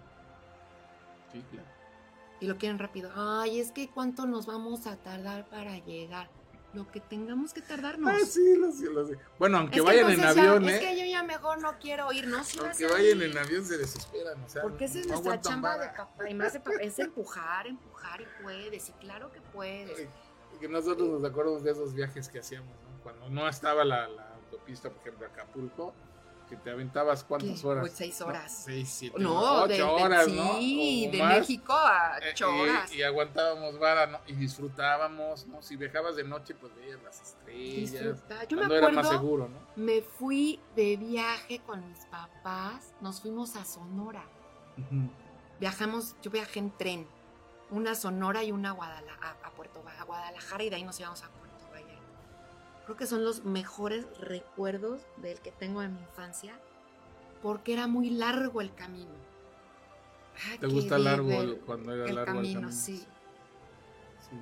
Sí, claro. Y lo quieren rápido. Ay, es que cuánto nos vamos a tardar para llegar. Lo que tengamos que tardarnos. Ah, sí, lo sé, lo sé. Bueno, aunque Es que vayan en entonces ya- avión, Es ¿eh? que yo ya mejor no quiero ir, no vas Aunque vayan ir. en avión se desesperan, o sea. Porque esa es no nuestra chamba de papá. Y más de papá es empujar, empujar y puedes. Y claro que puedes. Que nosotros nos acordamos de esos viajes que hacíamos, ¿no? Cuando no estaba la, la autopista, por ejemplo, Acapulco, que te aventabas cuántas ¿Qué? horas. Pues seis No, horas. seis, siete, No, ocho de, horas, sí, ¿no? De más. México a Eh, ocho y- horas. Y, aguantábamos vara, ¿no? Y disfrutábamos, ¿no? Si viajabas de noche, pues veías las estrellas. Disfrutar. Yo me cuando era más acuerdo, seguro, ¿no? me fui de viaje con mis papás. Nos fuimos a Sonora. Viajamos, yo viajé en tren. Una Sonora y una a, Guadala- a- Puerto a Guadalajara y de ahí nos íbamos a. Creo que son los mejores recuerdos del que tengo de mi infancia porque era muy largo el camino. Ah, ¿Te gusta largo el- cuando era el largo camino, el camino? sí. Sí,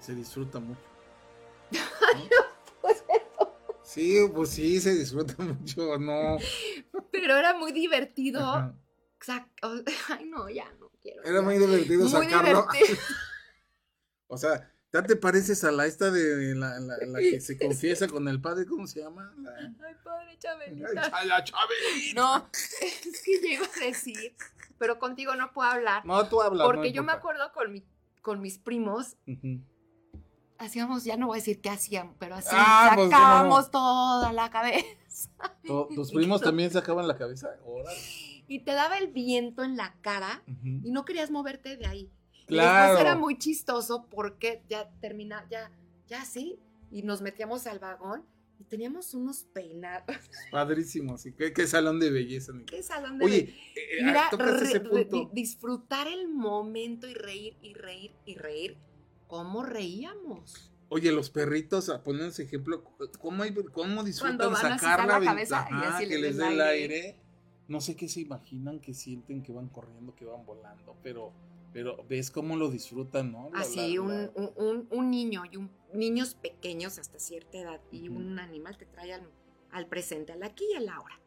Se disfruta mucho. *laughs* Pues Sí, pues sí, se disfruta *laughs* mucho, ¿no? Pero era muy divertido. Ajá. *laughs* Ay, no, ya no quiero. Era muy divertido Muy sacarlo. divertido. O sea, ¿ya te pareces a la esta de la, la- la que se *laughs* confiesa con el padre? ¿Cómo se llama? La, Ay, padre Chabelita. Ay, la Chabelita. No, *laughs* es que llego a decir, pero contigo no puedo hablar. No, tú hablas. porque no yo me acuerdo con, mi, con mis primos, hacíamos, ya no voy a decir qué hacían, pero así Ah, pues, sacábamos toda la cabeza. *laughs* ¿Tu- ¿Tus primos también sacaban la cabeza? Órale. Y te daba el viento en la cara y no querías moverte de ahí. Y Claro. después era muy chistoso porque ya termina, ya, ya sí, y nos metíamos al vagón y teníamos unos peinados. *laughs* Padrísimo, sí. ¿Qué, qué salón de belleza. ni- ¿Qué salón de Oye, be- eh, Y tocas re- ese punto. disfrutar el momento y reír y reír y reír. ¿Cómo reíamos? Oye, los perritos, a poner ese ejemplo, ¿cómo, hay- cómo disfrutan Cuando van a sacar la, la cabeza y así que les dé el el aire? aire? No sé qué se imaginan, que sienten que van corriendo, que van volando, pero, pero ves cómo lo disfrutan, ¿no? La- Así, la- un, la- un- un- un niño y un, niños pequeños hasta cierta edad y Ujú. un animal te trae al, al presente, al aquí y al ahora.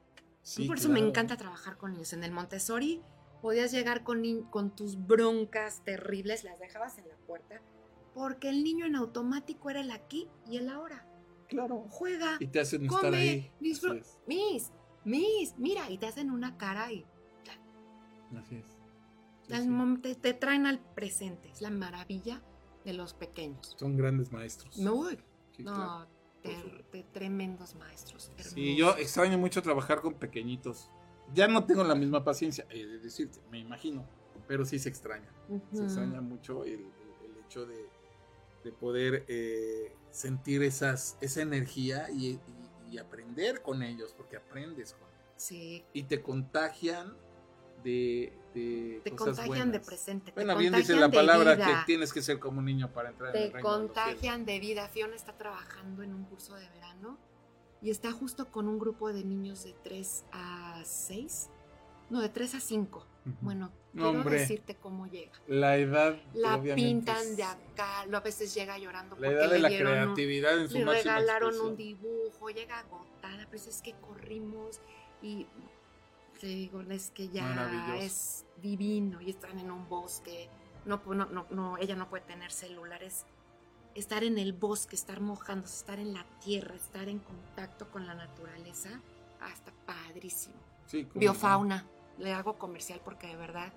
Sí, Por eso me claro. encanta trabajar con niños. En el Montessori podías llegar con, con tus broncas terribles, las dejabas en la puerta, porque el niño en automático era el aquí y el ahora. Claro. Juega, Y te hacen estar come, ahí. disfruta. Así Miss, Miss, mira, y te hacen una cara y. Así es. Sí, te, te traen al presente. Es la maravilla de los pequeños. Son grandes maestros. No, claro. te- te- tremendos maestros. Sí, yo hermosos. extraño mucho trabajar con pequeñitos. Ya no tengo la misma paciencia, he de decirte, me imagino, pero sí se extraña. Se extraña mucho el, el- el hecho de, de poder eh, sentir esas, esa energía y, y- y aprender con ellos, porque aprendes con ellos. Sí, Y te contagian de, de te cosas contagian de buenas. presente. te Bueno, bien dice la de palabra vida, que tienes que ser como un niño para entrar en Te el reino de contagian de vida. Fiona está trabajando en un curso de verano y está justo con un grupo de niños de 3 a 6. No, de 3 a 5. Ujú. Bueno, No, quiero hombre. decirte cómo llega. La edad. La pintan es de acá, lo a veces llega llorando La porque edad de le la dieron un- creatividad en su le regalaron expresión. un dibujo, llega agotada, pero es que corrimos y te digo, es que ya es divino y están en un bosque. No, no, no, no, ella no puede tener celulares. Estar en el bosque, estar mojándose, estar en la tierra, estar en contacto con la naturaleza, hasta padrísimo. Sí, Biofauna, le hago comercial porque de verdad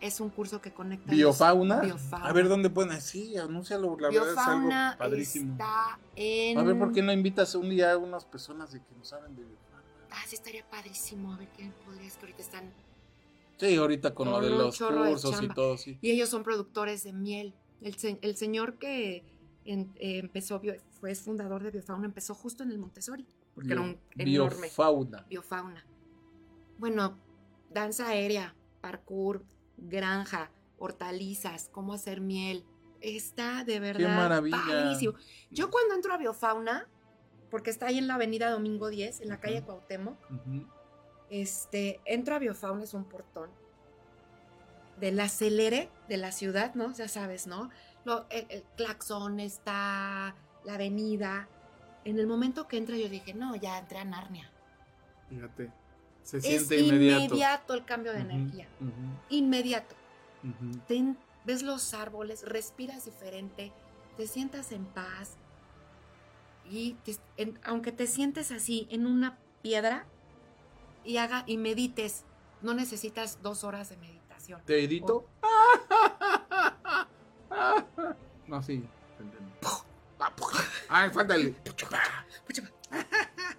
Es un curso que conecta. Biofauna. Biofauna. A ver dónde pueden. Sí, anúncialo. La verdad es Biofauna algo padrísimo. está en. A ver, ¿por qué no invitas un día a unas personas de que nos saben de biofauna? Ah, sí, estaría padrísimo. A ver quién podrías que ahorita están. Sí, ahorita con lo de los de cursos y todo, sí. Y ellos son productores de miel. El, el señor que en- eh, empezó, fue fundador de Biofauna, empezó justo en el Montessori, porque era un enorme. Biofauna. Biofauna. Bueno, danza aérea, parkour, granja, hortalizas, cómo hacer miel. Está de verdad maravilla! padrísimo. Yo cuando entro a Biofauna, porque está ahí en la avenida Domingo 10, en la calle. Cuauhtémoc, Ujú. Este, entro a Biofauna, es un portón del acelere de la ciudad, ¿no? Ya sabes, ¿no? Lo- el, el claxon está, la avenida. En el momento que entra yo dije, no, ya entré a Narnia. Fíjate. Se Es siente inmediato. inmediato. el cambio de energía. Inmediato. Te- ves los árboles, respiras diferente, te sientas en paz. Y te- en- aunque te sientes así en una piedra y haga y medites, no necesitas dos horas de meditación. ¿Te edito? *laughs* No, sí. te entendí. Ay, faltale.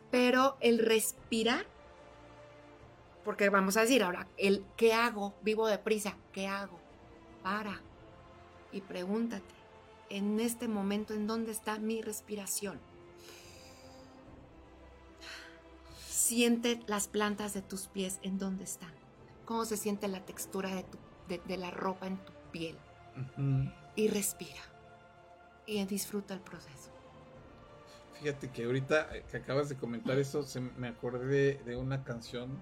Pero el respirar, porque vamos a decir ahora, el ¿qué hago? Vivo deprisa, ¿qué hago? Para y pregúntate, en este momento, ¿en dónde está mi respiración? Siente las plantas de tus pies, ¿en dónde están? ¿Cómo se siente la textura de, tu- de- de la ropa en tu piel? Y respira. Y disfruta el proceso. Fíjate que ahorita eh, que acabas de comentar eso, se me acordé de, de una canción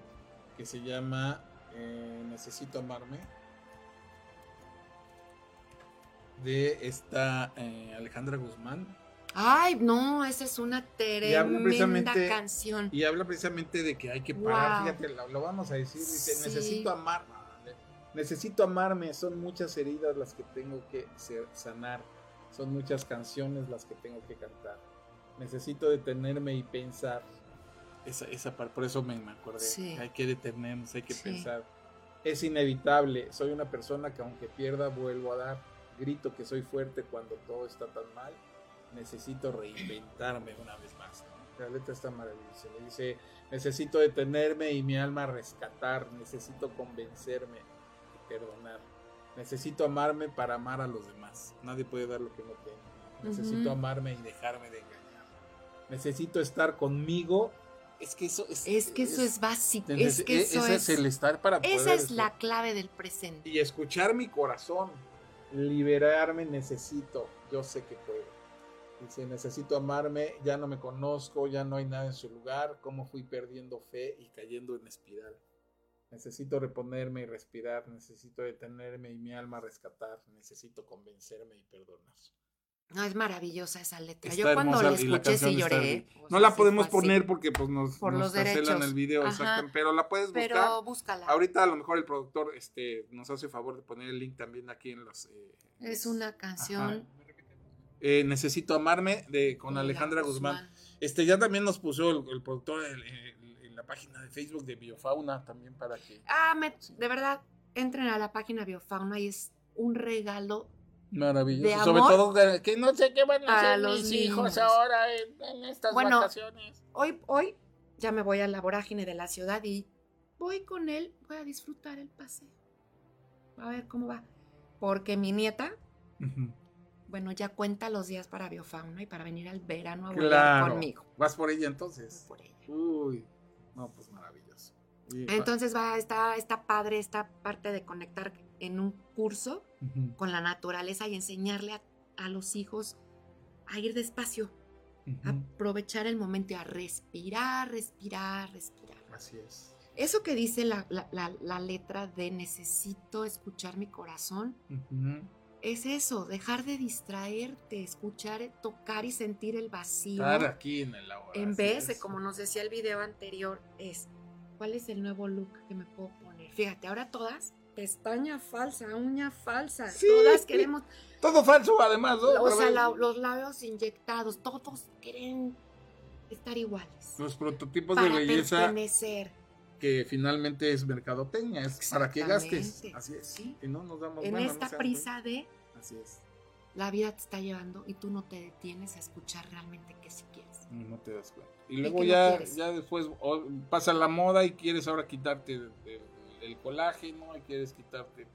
que se llama eh, Necesito amarme. De esta eh, Alejandra Guzmán. Ay, no, esa es una tremenda canción. Y habla precisamente de que hay que parar. Wow. Fíjate, lo, lo vamos a decir. Dice, Sí. necesito amar. Necesito amarme. Son muchas heridas las que tengo que sanar. Son muchas canciones las que tengo que cantar. Necesito detenerme y pensar. Esa, esa parte, por eso me, me acordé. Sí. Hay que detenernos, hay que Sí. pensar. Es inevitable. Soy una persona que aunque pierda, vuelvo a dar. Grito que soy fuerte cuando todo está tan mal. Necesito reinventarme una vez más. La letra está maravillosa. Le dice, necesito detenerme y mi alma rescatar. Necesito convencerme y perdonar. Necesito amarme para amar a los demás. Nadie puede dar lo que no tiene. Necesito amarme y dejarme de engañar. Necesito estar conmigo. Es que eso es... Es que eso es básico. Es que e- eso ese es. el estar para Esa poder es estar. la clave del presente. Y escuchar mi corazón. Liberarme necesito. Yo sé que puedo. Dice, necesito amarme, ya no me conozco, ya no hay nada en su lugar, cómo fui perdiendo fe y cayendo en espiral. Necesito reponerme y respirar, necesito detenerme y mi alma rescatar, necesito convencerme y perdonar. No, es maravillosa esa letra. Está Yo cuando la hermosa y la escuché sí lloré. No la sí podemos poner porque pues nos, Por nos los cancelan derechos. el video, pero la puedes buscar. Pero búscala. Ahorita a lo mejor el productor este, nos hace favor de poner el link también aquí en los... eh, Es una canción. Eh, Necesito amarme de con Alejandra Guzmán. Este ya también nos puso el, el productor en la página de Facebook de Biofauna también para que Ah, me- de verdad, entren a la página Biofauna y es un regalo. maravilloso. De Sobre amor todo que, que no sé qué van a hacer los mis hijos niños. ahora en, en estas Bueno, vacaciones. Hoy, hoy ya me voy a la vorágine de la ciudad y voy con él, voy a disfrutar el paseo. A ver cómo va. Porque mi nieta. Bueno, ya cuenta los días para Biofauna y para venir al verano a volar Claro. conmigo. Vas por ella entonces. Por ella. Uy, no, pues maravilloso. Y- Entonces va, está, está padre esta parte de conectar en un curso con la naturaleza y enseñarle a, a los hijos a ir despacio, a aprovechar el momento y a respirar, respirar, respirar. Así es. Eso que dice la, la- la- la letra de necesito escuchar mi corazón. Es eso, dejar de distraerte, escuchar, tocar y sentir el vacío. Estar aquí en el ahora. En vez de, como nos decía el video anterior, es ¿cuál es el nuevo look que me puedo poner? Fíjate, ahora todas, pestaña falsa, uña falsa, Sí. todas queremos, Todo falso además, ¿no? o sea, la- los labios inyectados, todos quieren estar iguales. Los prototipos para de belleza pertenecer. Que finalmente es mercadotecnia, es para que gastes. Así es. Sí. Y no nos damos En esta prisa de. Así es. la vida te está llevando y tú no te detienes a escuchar realmente qué si quieres. No te das cuenta. Y luego que ya, ya después pasa la moda y quieres ahora quitarte de- de- el colágeno y quieres quitarte.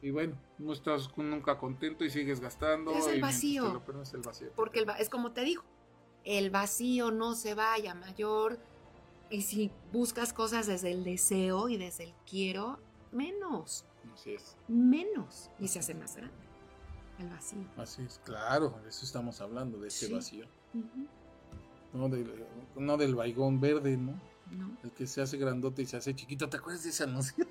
Y bueno, no estás nunca contento y sigues gastando. Es el vacío. lo pierdes, es el vacío. Porque el va- es como te digo, el vacío no se vaya mayor y si buscas cosas desde el deseo y desde el quiero, menos, Así es. menos y se hace más grande el vacío. Así es, claro, de eso estamos hablando, de ese Sí. vacío. No del, no del baigón verde, ¿no? No. El que se hace grandote y se hace chiquito. ¿Te acuerdas de ese anuncio?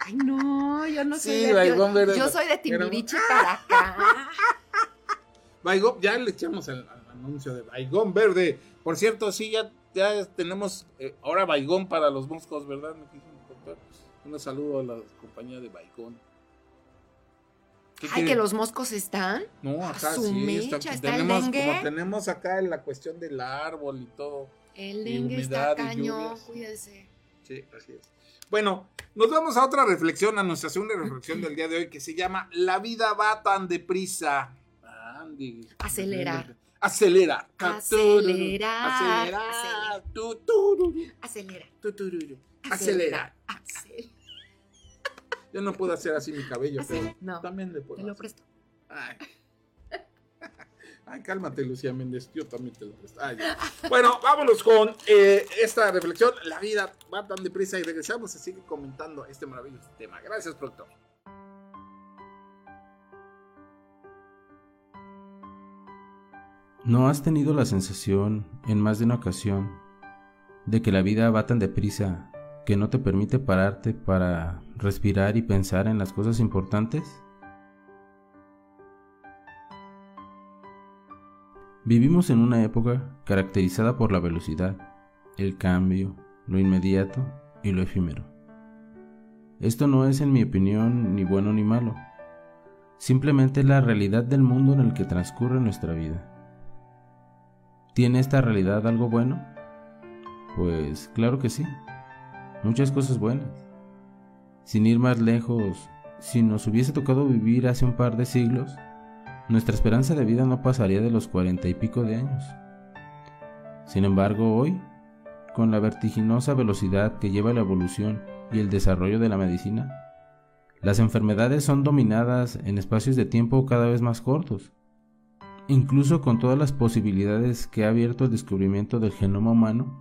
Ay, no, yo no Sí, soy de Baigón yo, Verde. yo soy de Timbiriche para acá. *laughs* Baigón, ya le echamos el, al anuncio de Baigón Verde. Por cierto, sí, ya, ya tenemos eh, ahora Baigón para los moscos, ¿verdad? Me quiso. Un saludo a la compañía de Baigón. ¿Qué Ay, que los moscos están. No, acá su sí. está- mecha, ¿está tenemos, dengue? como tenemos acá la cuestión del árbol y todo. El dengue está humedad cañón, cuídense. Sí, así es. Bueno, nos vamos a otra reflexión, a nuestra segunda reflexión del día de hoy, que se llama La vida va tan deprisa. Andy. Acelerar. Acelera. Acelerar. Acelerar. Acelera. Acelera. Acelera. Yo no puedo hacer así mi cabello, pero. No, también le puedo. te lo hacer. presto. Ay. *laughs* Ay, cálmate, Lucía Méndez. Yo también te lo presto. Ay. Bueno, vámonos con eh, esta reflexión. La vida va tan deprisa y regresamos a seguir comentando este maravilloso tema. Gracias, productor. ¿No has tenido la sensación, en más de una ocasión, de que la vida va tan deprisa que no te permite pararte para respirar y pensar en las cosas importantes? Vivimos en una época caracterizada por la velocidad, el cambio, lo inmediato y lo efímero. Esto no es, en mi opinión, ni bueno ni malo. Simplemente es la realidad del mundo en el que transcurre nuestra vida. ¿Tiene esta realidad algo bueno? Pues claro que sí. Muchas cosas buenas. Sin ir más lejos, si nos hubiese tocado vivir hace un par de siglos, nuestra esperanza de vida no pasaría de los cuarenta y pico de años. Sin embargo, hoy, con la vertiginosa velocidad que lleva la evolución y el desarrollo de la medicina, las enfermedades son dominadas en espacios de tiempo cada vez más cortos. Incluso con todas las posibilidades que ha abierto el descubrimiento del genoma humano,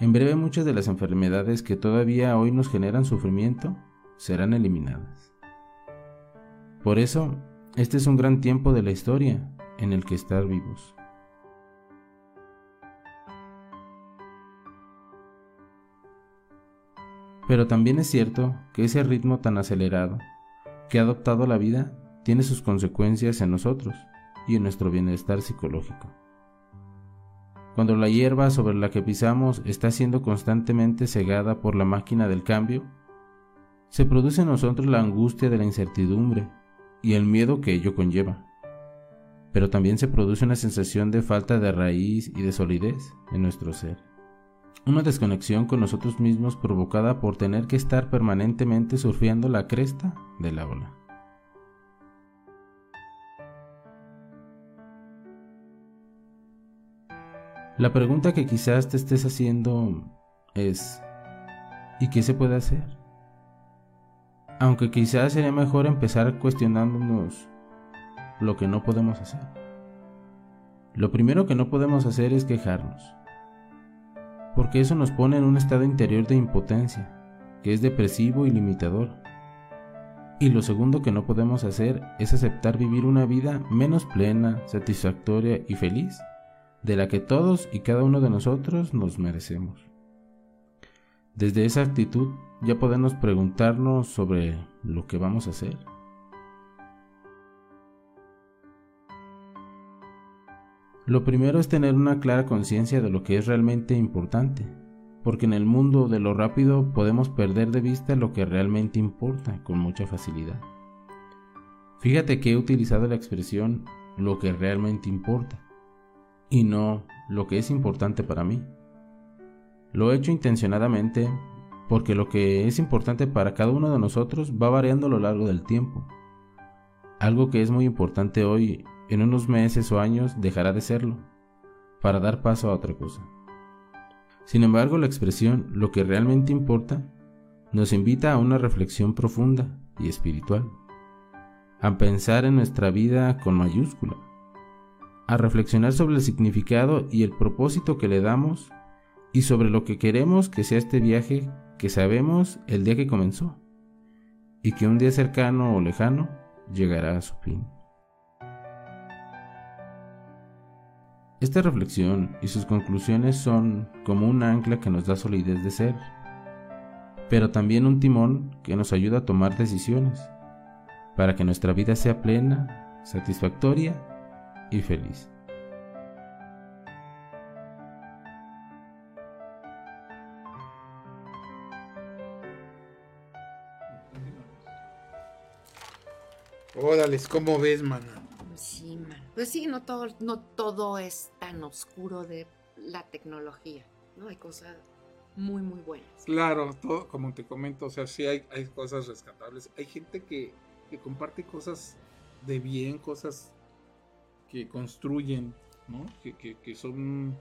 en breve muchas de las enfermedades que todavía hoy nos generan sufrimiento serán eliminadas. Por eso, este es un gran tiempo de la historia en el que estar vivos. Pero también es cierto que ese ritmo tan acelerado que ha adoptado la vida tiene sus consecuencias en nosotros y en nuestro bienestar psicológico. Cuando la hierba sobre la que pisamos está siendo constantemente cegada por la máquina del cambio, se produce en nosotros la angustia de la incertidumbre y el miedo que ello conlleva. Pero también se produce una sensación de falta de raíz y de solidez en nuestro ser. Una desconexión con nosotros mismos provocada por tener que estar permanentemente surfeando la cresta de la ola. La pregunta que quizás te estés haciendo es, ¿y qué se puede hacer? Aunque quizás sería mejor empezar cuestionándonos lo que no podemos hacer. Lo primero que no podemos hacer es quejarnos, porque eso nos pone en un estado interior de impotencia, que es depresivo y limitador. Y lo segundo que no podemos hacer es aceptar vivir una vida menos plena, satisfactoria y feliz de la que todos y cada uno de nosotros nos merecemos. Desde esa actitud ya podemos preguntarnos sobre lo que vamos a hacer. Lo primero es tener una clara conciencia de lo que es realmente importante, porque en el mundo de lo rápido podemos perder de vista lo que realmente importa con mucha facilidad. Fíjate que he utilizado la expresión lo que realmente importa y no lo que es importante para mí. Lo he hecho intencionadamente porque lo que es importante para cada uno de nosotros va variando a lo largo del tiempo. Algo que es muy importante hoy, en unos meses o años dejará de serlo, para dar paso a otra cosa. Sin embargo, la expresión lo que realmente importa nos invita a una reflexión profunda y espiritual, a pensar en nuestra vida con mayúscula, a reflexionar sobre el significado y el propósito que le damos y sobre lo que queremos que sea este viaje que sabemos el día que comenzó y que un día cercano o lejano llegará a su fin. Esta reflexión y sus conclusiones son como un ancla que nos da solidez de ser, pero también un timón que nos ayuda a tomar decisiones para que nuestra vida sea plena, satisfactoria y feliz. Órale, ¿cómo ves, mana? Pues sí, man. Pues sí, no todo, no todo es tan oscuro de la tecnología, ¿no? Hay cosas muy, muy buenas. Claro, todo, como te comento, o sea, sí hay, hay cosas rescatables. Hay gente que, que comparte cosas de bien, cosas que construyen, ¿no? Que, que, que son,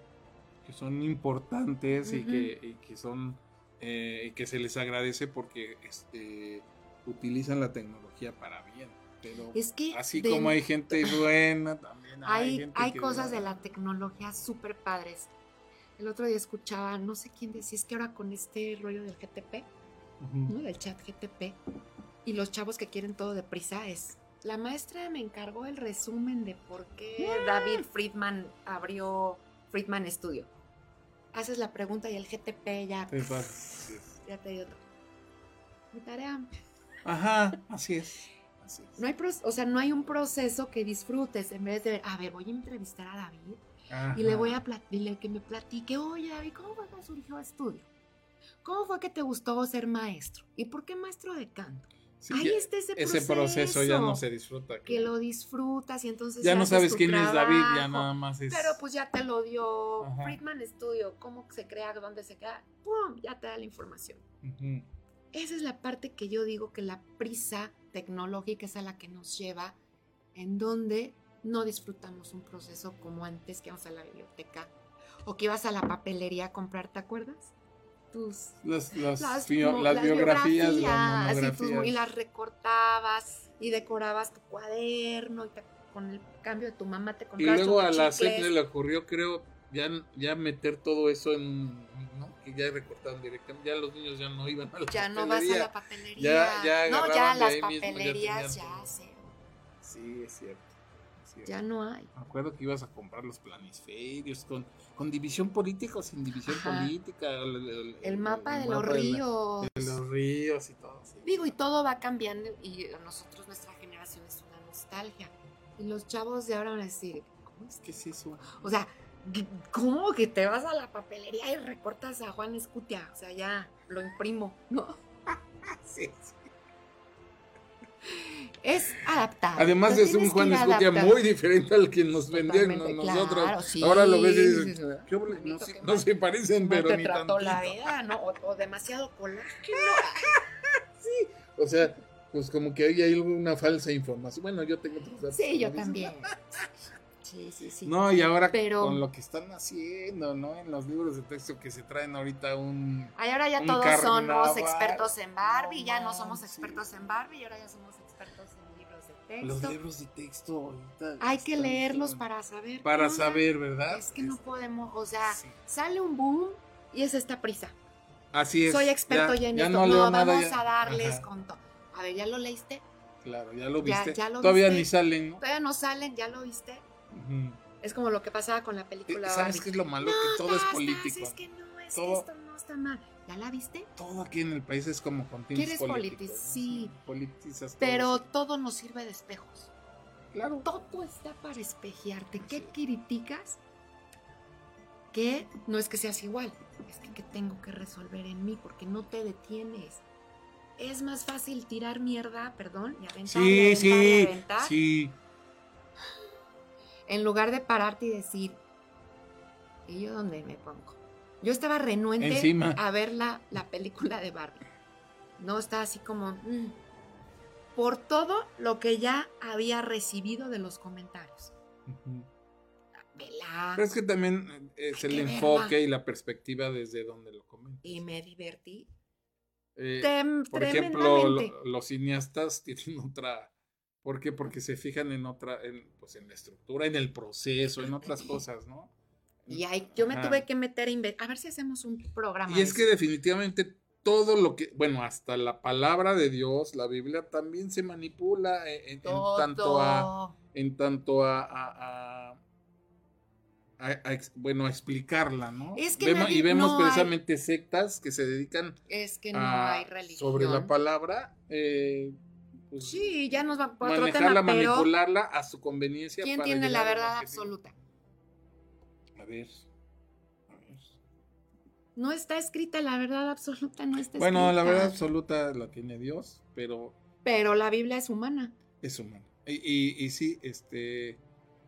que son importantes y, que, y que son eh, que se les agradece porque este, utilizan la tecnología para bien. Pero Es que así de- como hay gente buena, también hay, hay, gente hay que cosas de la tecnología súper padres. El otro día escuchaba, no sé quién decía, es que ahora con este rollo del GTP. ¿no? Del chat GTP, y los chavos que quieren todo deprisa es, la maestra me encargó el resumen de por qué David Friedman abrió Friedman Studio. Haces la pregunta y el GTP ya, Sí, ya te dio todo. Mi tarea. Ajá, así es. Así es. No hay, pro- o sea, no hay un proceso que disfrutes en vez de, a ver, voy a entrevistar a David y le voy a platicar, que me platique, oye David, ¿cómo fue que surgió estudio? ¿Cómo fue que te gustó ser maestro? ¿Y por qué maestro de canto? Sí, Ahí está ese, ese proceso ya no se disfruta. Que lo disfrutas y entonces ya no sabes quién es David, ya nada más es. Pero pues ya te lo dio Ajá. Friedman Studio, cómo se crea, dónde se crea, ¡pum! Ya te da la información. Esa es la parte que yo digo que la prisa tecnológica es a la que nos lleva, en donde no disfrutamos un proceso como antes que íbamos a la biblioteca o que ibas a la papelería a comprar, ¿te acuerdas? Tus Las, las, las, bio- mo- las las biografías, y, tus- monografías. y las recortabas y decorabas tu cuaderno y te- con el cambio de tu mamá te Y luego a la. CEP le ocurrió, creo, ya, ya meter todo eso en. ¿no? Que ya recortaron directamente. Ya los niños ya no iban a la ya no vas a papelería. la papelería. Ya- ya no, ya las mismo, ya papelerías ya, se- Sí, es cierto. Cierto. ya no hay. Me acuerdo que ibas a comprar los planisferios con, con división política o sin división Ajá. política. El, el- El mapa de los mapa ríos. de los ríos y todo. sí. Digo, y todo va cambiando y a nosotros nuestra generación es una nostalgia. Y los chavos de ahora van a decir, ¿cómo es ¿Qué es eso? O sea, ¿cómo que te vas a la papelería y recortas a Juan Escutia? O sea, ya lo imprimo, ¿no? *laughs* Sí, sí. Es adaptable. Además es un Juan Escutia muy diferente al que nos vendían Totalmente, nosotros. claro, sí. Ahora lo ves y dices, Sí, sí, sí. no, se- no parecen, mal pero te ni trató la vida, ¿no? O, o demasiado colágeno. *laughs* O sea, pues como que ahí hay una falsa información. Bueno, yo tengo otros datos. Sí, yo también. *laughs* Sí, sí, sí. No, y ahora Pero- con lo que están haciendo, ¿no? En los libros de texto que se traen ahorita un... Ay, ahora ya todos somos expertos en Barbie, No ya no somos expertos en Barbie y ahora ya somos expertos en libros de Los texto. libros de texto ahorita... Hay que leerlos para saber. Para saber, ¿verdad? Es que no podemos, o sea, Sí. sale un boom y es esta prisa. Así es. Soy experto ya, en esto. no No, leo nada, vamos a darles Ajá, con todo. A ver, ¿ya lo leíste? Claro, ya lo Ya- viste. ya lo Todavía viste. ni salen, ¿no? Todavía no salen, ¿ya lo viste? Es como lo que pasaba con la película. Eh, ¿Sabes qué es lo malo? No, que todo es político. Es que no, es Todo- que esto no está mal. ¿Ya la viste? Todo aquí en el país es como con ¿Quieres políticos. sí. Politizas Pero todo nos sirve de espejos. Claro. Todo está para espejearte. ¿Qué Sí. criticas? Que no es que seas igual, es que, que tengo que resolver en mí porque no te detienes. Es más fácil tirar mierda, perdón, y aventar, y Sí, aventar, y sí, aventar, sí en lugar de pararte y decir, ¿y yo dónde me pongo? Yo estaba renuente a ver la, la, película de Barbie. No, estaba así como, mm". por todo lo que ya había recibido de los comentarios. Uh Pero es que también eh, es el enfoque y la perspectiva desde donde lo comentas. Y me divertí. Eh, por ejemplo, los cineastas *laughs* tienen otra ¿Por qué? Porque se fijan en otra, en, pues en la estructura, en el proceso, en otras cosas, ¿no? Y ahí yo me tuve que meter a, a ver si hacemos un programa. Y es que definitivamente todo lo que, bueno, hasta la palabra de Dios, la Biblia también se manipula e, e, en, tanto a, en tanto a, bueno, a explicarla, ¿no? Y vemos precisamente sectas que se dedican es que no a, hay sobre la palabra, eh, pues, sí, ya nos va a manejarla, otro manipularla a su conveniencia. ¿Quién tiene la verdad absoluta? A ver, a ver. No está escrita la verdad absoluta, no está bueno, escrita. Bueno, la verdad absoluta la tiene Dios, pero. Pero la Biblia es humana. Es humana. Y, y, sí, este.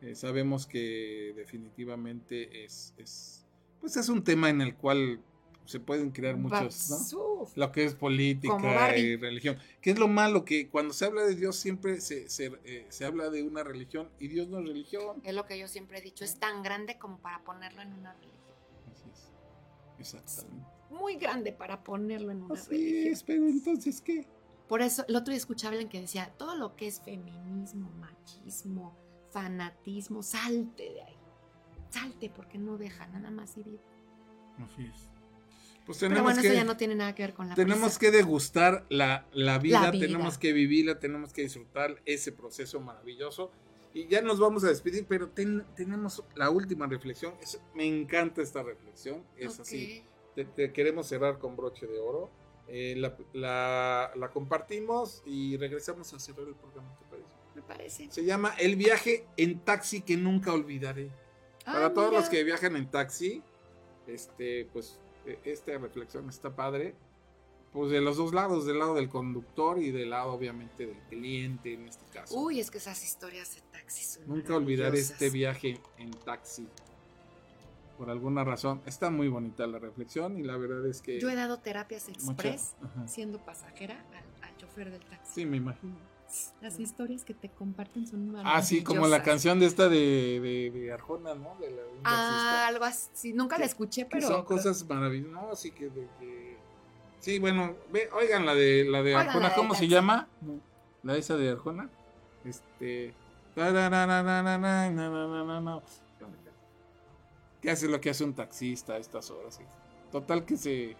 Eh, sabemos que definitivamente es, es. Pues es un tema en el cual se pueden crear muchos, ¿no? Lo que es política y religión. Que es lo malo, que cuando se habla de Dios siempre se, se, eh, se, habla de una religión y Dios no es religión. Es lo que yo siempre he dicho, es tan grande como para ponerlo en una religión. Así es. Exactamente. Muy grande para ponerlo en una Así religión. Es, pero entonces, ¿qué? Por eso, el otro día escuchaba alguien que decía, todo lo que es feminismo, machismo, fanatismo, salte de ahí. Salte porque no deja, nada más idiota. Así es. Pues tenemos Pero bueno, que, eso ya no tiene nada que ver con la Tenemos prisa. que degustar la, la, vida, la, vida, tenemos que vivirla, tenemos que disfrutar ese proceso maravilloso. Y ya nos vamos a despedir, pero ten, tenemos la última reflexión. Es, me encanta esta reflexión, es okay. así. Te, te queremos cerrar con broche de oro. Eh, la, la, la, compartimos y regresamos a cerrar el programa, ¿te parece? Me parece. Se llama El viaje en taxi que nunca olvidaré. Ah, Para mira. todos los que viajan en taxi, este, pues eh, esta reflexión está padre, pues de los dos lados, del lado del conductor y del lado obviamente del cliente en este caso. Uy, es que esas historias de taxi son Nunca olvidar este viaje en taxi. Por alguna razón, está muy bonita la reflexión y la verdad es que... Yo he dado terapias express siendo pasajera al, al chofer del taxi. Sí, me imagino. Las historias que te comparten son maravillosas. Ah, sí, como la canción de esta de, de, Arjona, ¿no? De la, de ah, algo así. Nunca la escuché, pero. Son cosas maravillosas. No, sí que. De, sí, bueno, ve, oigan la de, la de Arjona, ¿cómo se llama? La esa de Arjona. Este. ¿Qué hace lo que hace un taxista a estas horas? Total que se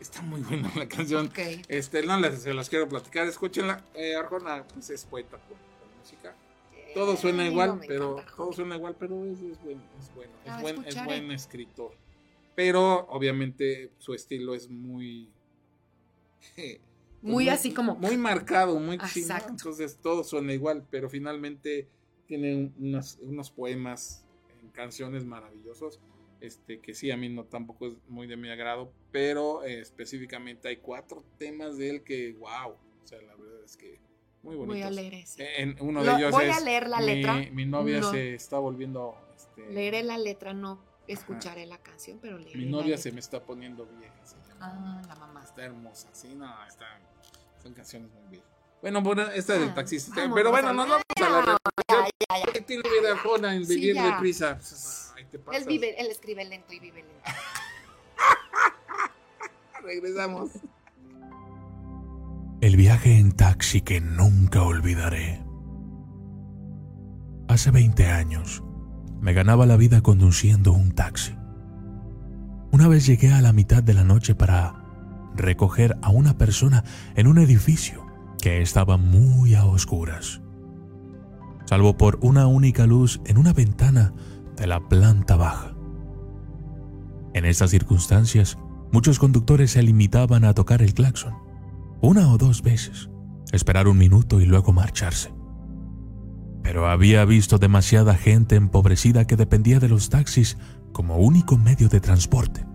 Está muy buena la canción. Este, no las, se las quiero platicar. Escúchenla. Eh, Arjona, pues es poeta con, con música. Todo suena Eh, igual, pero encanta, todo suena igual, pero es, es bueno, es bueno, es Ah, buen, es buen escritor. Pero obviamente su estilo es muy *laughs* pues, Muy así como- muy marcado, muy chino. Exacto. Entonces todo suena igual, pero finalmente tiene un- unas- unos poemas en canciones maravillosos. Este, que sí, a mí no tampoco es muy de mi agrado, pero eh, específicamente hay cuatro temas de él que, wow, o sea, la verdad es que muy bonitos. Voy a leer ese. En uno Lo- de ellos voy a es, leer la mi- letra. Mi, novia No. se está volviendo. este, Leeré la letra, no escucharé la canción, pero leeré mi la novia letra. se me está poniendo vieja. se llama. Ah, la mamá. Está hermosa, sí, no, está, son canciones muy viejas. Bueno, bueno, esta del Ah, taxista. pero bueno, a- nos vamos a la Ya, ya, ya. ¿Qué tiene vida en Sí, vivir ya. deprisa? Él vive, él escribe lento y vive lento. *laughs* Regresamos. El viaje en taxi que nunca olvidaré. Hace 20 años me ganaba la vida conduciendo un taxi. Una vez llegué a la mitad de la noche para recoger a una persona en un edificio que estaba muy a oscuras, salvo por una única luz en una ventana de la planta baja. En estas circunstancias, muchos conductores se limitaban a tocar el claxon una o dos veces, esperar un minuto y luego marcharse. Pero había visto demasiada gente empobrecida que dependía de los taxis como único medio de transporte.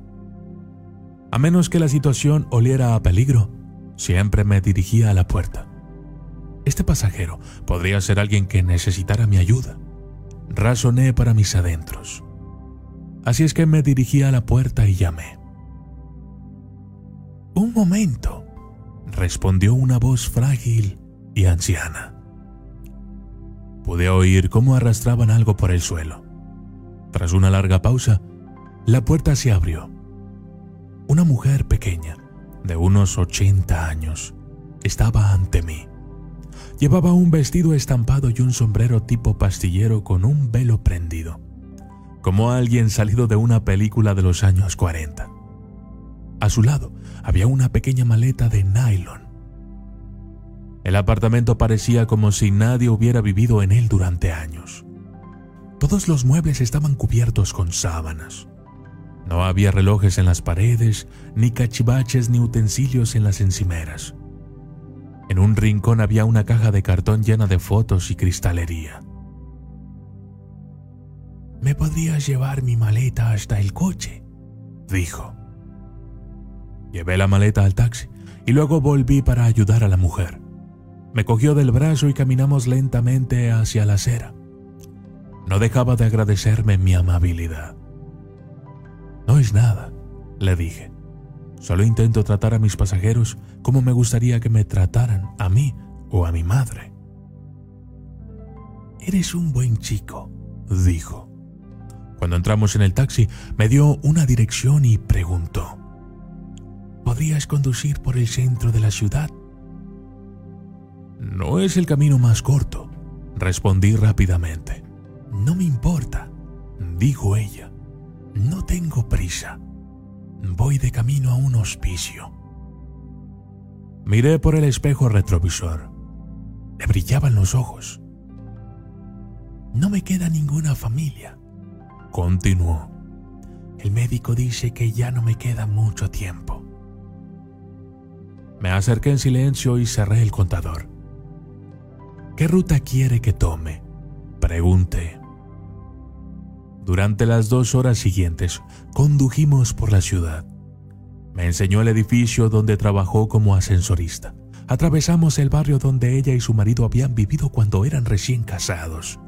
A menos que la situación oliera a peligro, siempre me dirigía a la puerta. Este pasajero podría ser alguien que necesitara mi ayuda. Razoné para mis adentros. Así es que me dirigí a la puerta y llamé. Un momento, respondió una voz frágil y anciana. Pude oír cómo arrastraban algo por el suelo. Tras una larga pausa, la puerta se abrió. Una mujer pequeña, de unos 80 años, estaba ante mí. Llevaba un vestido estampado y un sombrero tipo pastillero con un velo prendido, como alguien salido de una película de los años 40. A su lado había una pequeña maleta de nylon. El apartamento parecía como si nadie hubiera vivido en él durante años. Todos los muebles estaban cubiertos con sábanas. No había relojes en las paredes, ni cachivaches ni utensilios en las encimeras. En un rincón había una caja de cartón llena de fotos y cristalería. ¿Me podrías llevar mi maleta hasta el coche? dijo. Llevé la maleta al taxi y luego volví para ayudar a la mujer. Me cogió del brazo y caminamos lentamente hacia la acera. No dejaba de agradecerme mi amabilidad. No es nada, le dije. Solo intento tratar a mis pasajeros como me gustaría que me trataran a mí o a mi madre. Eres un buen chico, dijo. Cuando entramos en el taxi, me dio una dirección y preguntó, ¿podrías conducir por el centro de la ciudad? No es el camino más corto, respondí rápidamente. No me importa, dijo ella. No tengo prisa. Voy de camino a un hospicio. Miré por el espejo retrovisor. Le brillaban los ojos. No me queda ninguna familia. Continuó. El médico dice que ya no me queda mucho tiempo. Me acerqué en silencio y cerré el contador. ¿Qué ruta quiere que tome? Pregunté. Durante las dos horas siguientes, condujimos por la ciudad. Me enseñó el edificio donde trabajó como ascensorista. Atravesamos el barrio donde ella y su marido habían vivido cuando eran recién casados.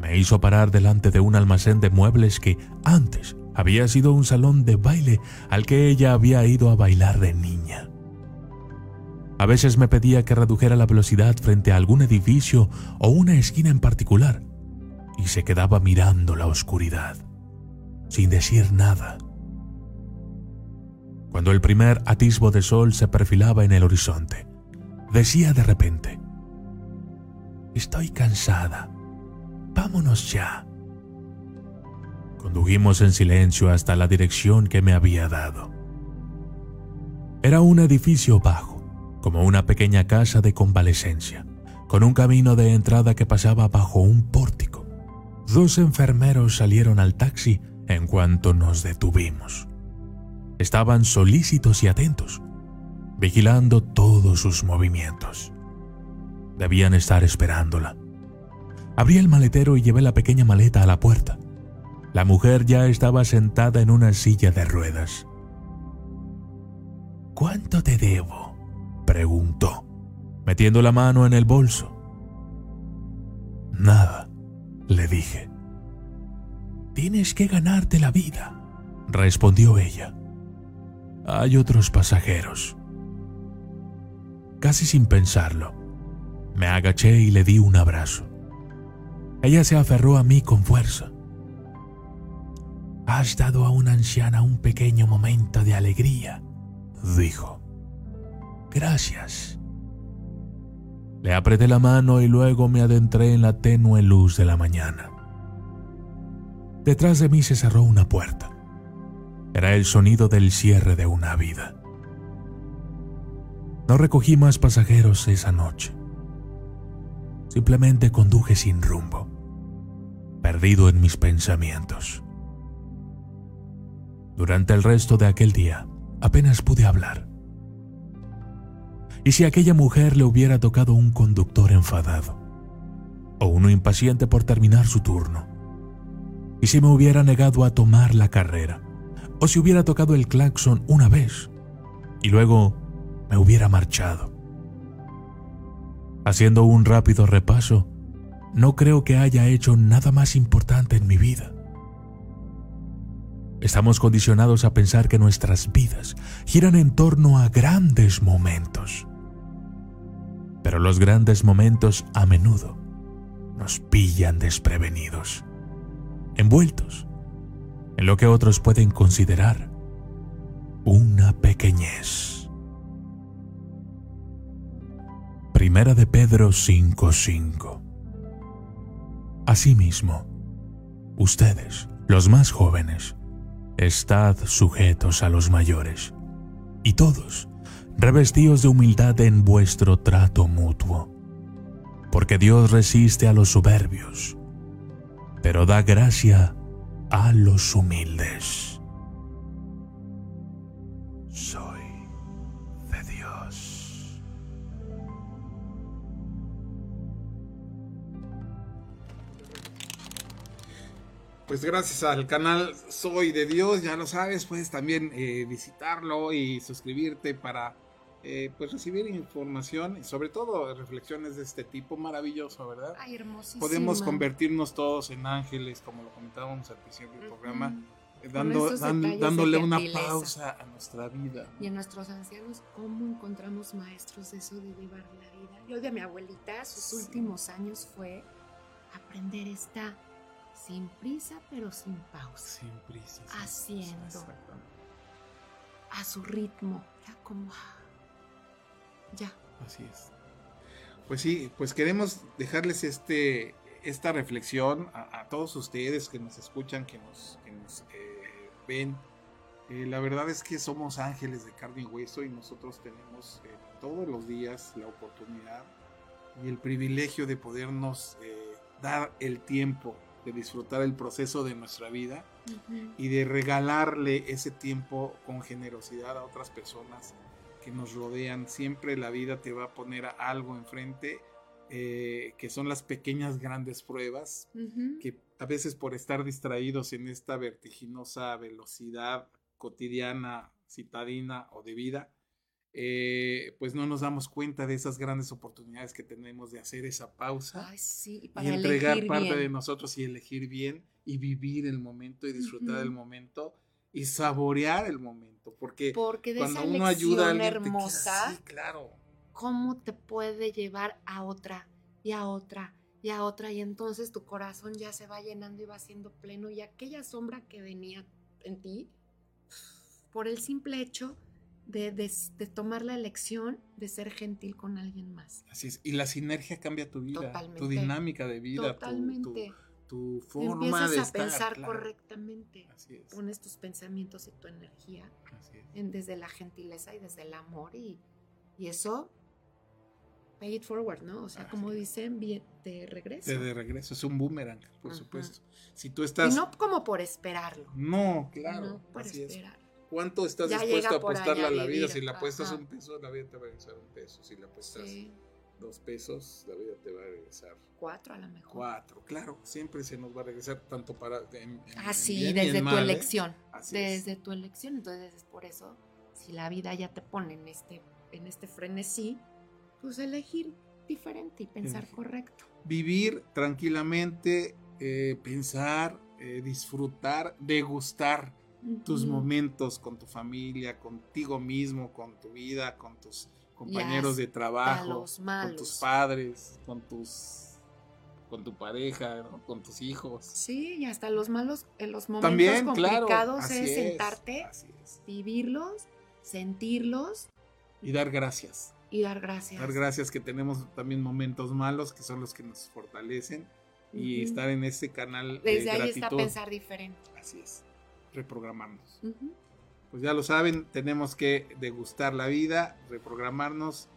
Me hizo parar delante de un almacén de muebles que antes había sido un salón de baile al que ella había ido a bailar de niña. A veces me pedía que redujera la velocidad frente a algún edificio o una esquina en particular, y se quedaba mirando la oscuridad, sin decir nada. Cuando el primer atisbo de sol se perfilaba en el horizonte, decía de repente, Estoy cansada, vámonos ya. Condujimos en silencio hasta la dirección que me había dado. Era un edificio bajo, como una pequeña casa de convalecencia, con un camino de entrada que pasaba bajo un pórtico. Dos enfermeros salieron al taxi en cuanto nos detuvimos. Estaban solícitos y atentos, vigilando todos sus movimientos. Debían estar esperándola. Abrí el maletero y llevé la pequeña maleta a la puerta. La mujer ya estaba sentada en una silla de ruedas. ¿Cuánto te debo? preguntó, metiendo la mano en el bolso. Nada, le dije. Tienes que ganarte la vida, respondió ella. Hay otros pasajeros. Casi sin pensarlo, me agaché y le di un abrazo. Ella se aferró a mí con fuerza. Has dado a una anciana un pequeño momento de alegría, dijo. Gracias. Le apreté la mano y luego me adentré en la tenue luz de la mañana. Detrás de mí se cerró una puerta. Era el sonido del cierre de una vida. No recogí más pasajeros esa noche. Simplemente conduje sin rumbo, perdido en mis pensamientos. Durante el resto de aquel día apenas pude hablar. ¿Y si aquella mujer le hubiera tocado un conductor enfadado? ¿O uno impaciente por terminar su turno? ¿Y si me hubiera negado a tomar la carrera? ¿O si hubiera tocado el claxon una vez y luego me hubiera marchado? Haciendo un rápido repaso, no creo que haya hecho nada más importante en mi vida. Estamos condicionados a pensar que nuestras vidas giran en torno a grandes momentos. Pero los grandes momentos a menudo nos pillan desprevenidos, envueltos en lo que otros pueden considerar una pequeñez. Primera de Pedro 5:5 Asimismo, ustedes, los más jóvenes, estad sujetos a los mayores, y todos, revestidos de humildad en vuestro trato mutuo, porque Dios resiste a los soberbios, pero da gracia a los humildes. Soy de Dios. Pues gracias al canal Soy de Dios, ya lo sabes, puedes también eh, visitarlo y suscribirte para eh, pues recibir información y sobre todo reflexiones de este tipo maravilloso, ¿verdad? Ay, hermosísimo. Podemos convertirnos todos en ángeles, como lo comentábamos al principio del programa, eh, dando, dan- dándole una pausa a nuestra vida. Y en nuestros ancianos, ¿cómo encontramos maestros de eso de llevar la vida? Yo de mi abuelita, sus Sí. últimos años fue aprender esta sin prisa, pero sin pausa, Sin prisa. sin Haciendo. a su ritmo. Ya como, ya. Así es. Pues sí, pues queremos dejarles este, esta reflexión a, a todos ustedes que nos escuchan, que nos, que nos, eh, ven. Eh, la verdad es que somos ángeles de carne y hueso y nosotros tenemos eh, todos los días la oportunidad y el privilegio de podernos eh, dar el tiempo de disfrutar el proceso de nuestra vida y de regalarle ese tiempo con generosidad a otras personas que nos rodean. Siempre la vida te va a poner a algo enfrente, eh, que son las pequeñas grandes pruebas, que a veces por estar distraídos en esta vertiginosa velocidad cotidiana, citadina o de vida, eh, pues no nos damos cuenta de esas grandes oportunidades que tenemos de hacer esa pausa Ay, sí, y entregar parte bien. de nosotros y elegir bien y vivir el momento y disfrutar Ujú. el momento y saborear el momento porque Porque de cuando esa uno ayuda a te hermosa, así, claro cómo te puede llevar a otra y a otra y a otra y entonces tu corazón ya se va llenando y va siendo pleno y aquella sombra que venía en ti por el simple hecho de, de- de tomar la elección de ser gentil con alguien más. así es y la sinergia cambia tu vida tu Totalmente. dinámica de vida tu- Totalmente. tu, tu forma Empiezas de a estar pensar claro. correctamente. así es Pones tus pensamientos y tu energía así es. en- desde la gentileza y desde el amor y, y eso pay it forward, ¿no? O sea, como dicen, bien, de regreso. de, de regreso es un boomerang por Ajá. supuesto si tú estás Y no como por esperarlo. no claro no por así es esperar. ¿Cuánto estás Ya dispuesto a apostarle a la vida? Si le apuestas ajá. un peso, la vida te va a regresar un peso. Si le apuestas Sí, dos pesos, la vida te va a regresar cuatro a lo mejor. cuatro. Claro, siempre se nos va a regresar tanto para. En, en- en Así, y desde en tu mal, ¿eh? elección. Es. Desde tu elección. Entonces es por eso, si la vida ya te pone en este, en este frenesí, pues elegir diferente y pensar Elegir. correcto. Vivir tranquilamente, eh, pensar, eh, disfrutar, degustar tus momentos con tu familia, contigo mismo, con tu vida, con tus compañeros de trabajo, con tus padres, con tus con tu pareja, ¿no? con tus hijos. Sí, y hasta los malos, en los momentos También, claro. complicados Así es es, sentarte, es. vivirlos, sentirlos Y dar gracias. y dar gracias. Dar gracias que tenemos también momentos malos que son los que nos fortalecen y Ujú. estar en ese canal Desde de ahí gratitud. está pensar diferente. Así es. Reprogramarnos. Ujú. Pues ya lo saben, tenemos que degustar la vida, reprogramarnos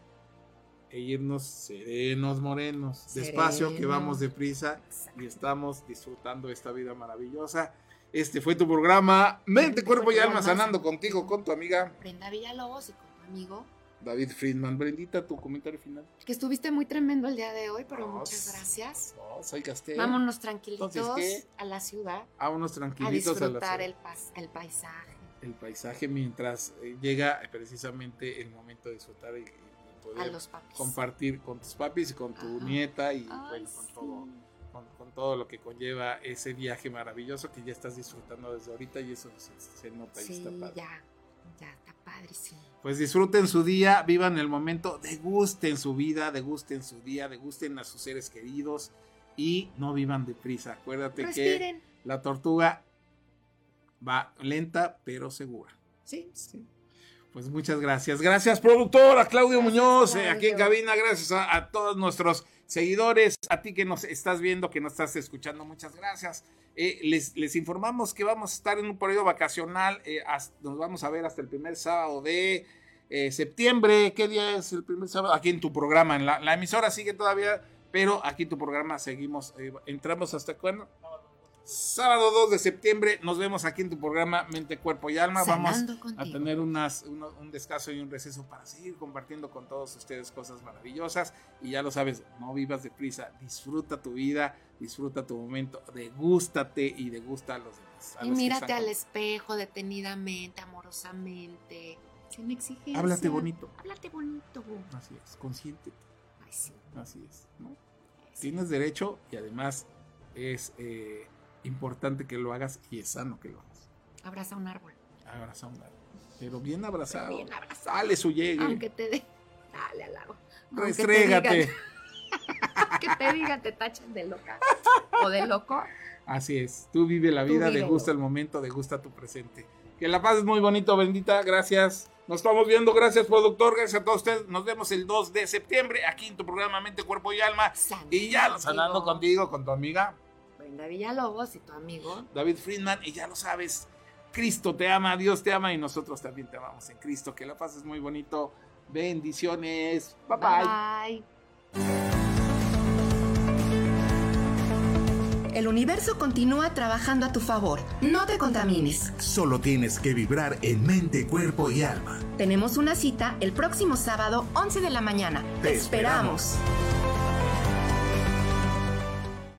e irnos serenos, morenos, despacio, que vamos deprisa y estamos disfrutando esta vida maravillosa. Este fue tu programa Mente, Cuerpo y Alma, sanando contigo, con tu amiga Brenda Villalobos y con tu amigo, David Friedman. Brendita, tu comentario final. que estuviste muy tremendo el día de hoy, pero muchas gracias. Soy Castel. Vámonos tranquilitos a la ciudad Vámonos a tranquilitos a, la disfrutar ciudad. el, pas- el paisaje. El paisaje mientras eh, llega precisamente el momento de disfrutar y, poder compartir con tus papis y con tu Ajá. nieta y Ay, bueno, con sí. todo, con, todo lo que conlleva ese viaje maravilloso que ya estás disfrutando desde ahorita y eso se, se nota y Sí, está padre. ya, ya está padrísimo. Pues disfruten su día, vivan el momento, degusten su vida, degusten su día, degusten a sus seres queridos y no vivan deprisa. Acuérdate que la tortuga va lenta pero segura. Sí, sí. Pues muchas gracias. Gracias, productora Claudio Gracias, Muñoz, eh, aquí en cabina. Gracias a, a todos nuestros seguidores, a ti que nos estás viendo, que nos estás escuchando. Muchas gracias. Eh, les, les informamos que vamos a estar en un periodo vacacional. eh, hasta- nos vamos a ver hasta el primer sábado de septiembre. ¿Qué día es el primer sábado? Aquí en tu programa. En la, la emisora sigue todavía, pero aquí en tu programa seguimos. entramos hasta cuándo? Sábado 2 de septiembre. Nos vemos aquí en tu programa Mente, Cuerpo y Alma. Vamos a tener unas, uno- un descanso y un receso para seguir compartiendo con todos ustedes cosas maravillosas. Y ya lo sabes, no vivas deprisa, disfruta tu vida, disfruta tu momento, degústate y degusta a los demás. a Y los mírate al espejo detenidamente, amorosamente, sin exigencia. Háblate bonito. Háblate bonito. Así es, consciente, Ay, sí. así es. ¿no? Tienes derecho y además es eh, importante que lo hagas y es sano que lo hagas. Abraza un árbol. Abraza un árbol, pero bien abrazado. Pero bien abrazado. Dale su llegue. Aunque te dé. Dale al árbol. Restrégate. *laughs* Que te digan, te tachen de loca. O de loco. Así es, tú vive la vida, degusta el momento, degusta tu presente. Que la paz es muy bonito, bendita, gracias. Nos estamos viendo, gracias productor, gracias a todos ustedes. Nos vemos el 2 de septiembre aquí en tu programa Mente, Cuerpo y Alma. Sanando Y ya sanando contigo, con tu amiga Brenda Villalobos y tu amigo. David Friedman. Y ya lo sabes, Cristo te ama, Dios te ama y nosotros también te amamos en Cristo. Que la paz es muy bonito. Bendiciones. Bye bye. Bye. El universo continúa trabajando a tu favor. No te contamines. Solo tienes que vibrar en mente, cuerpo y alma. Tenemos una cita el próximo sábado, 11 de la mañana. Te esperamos.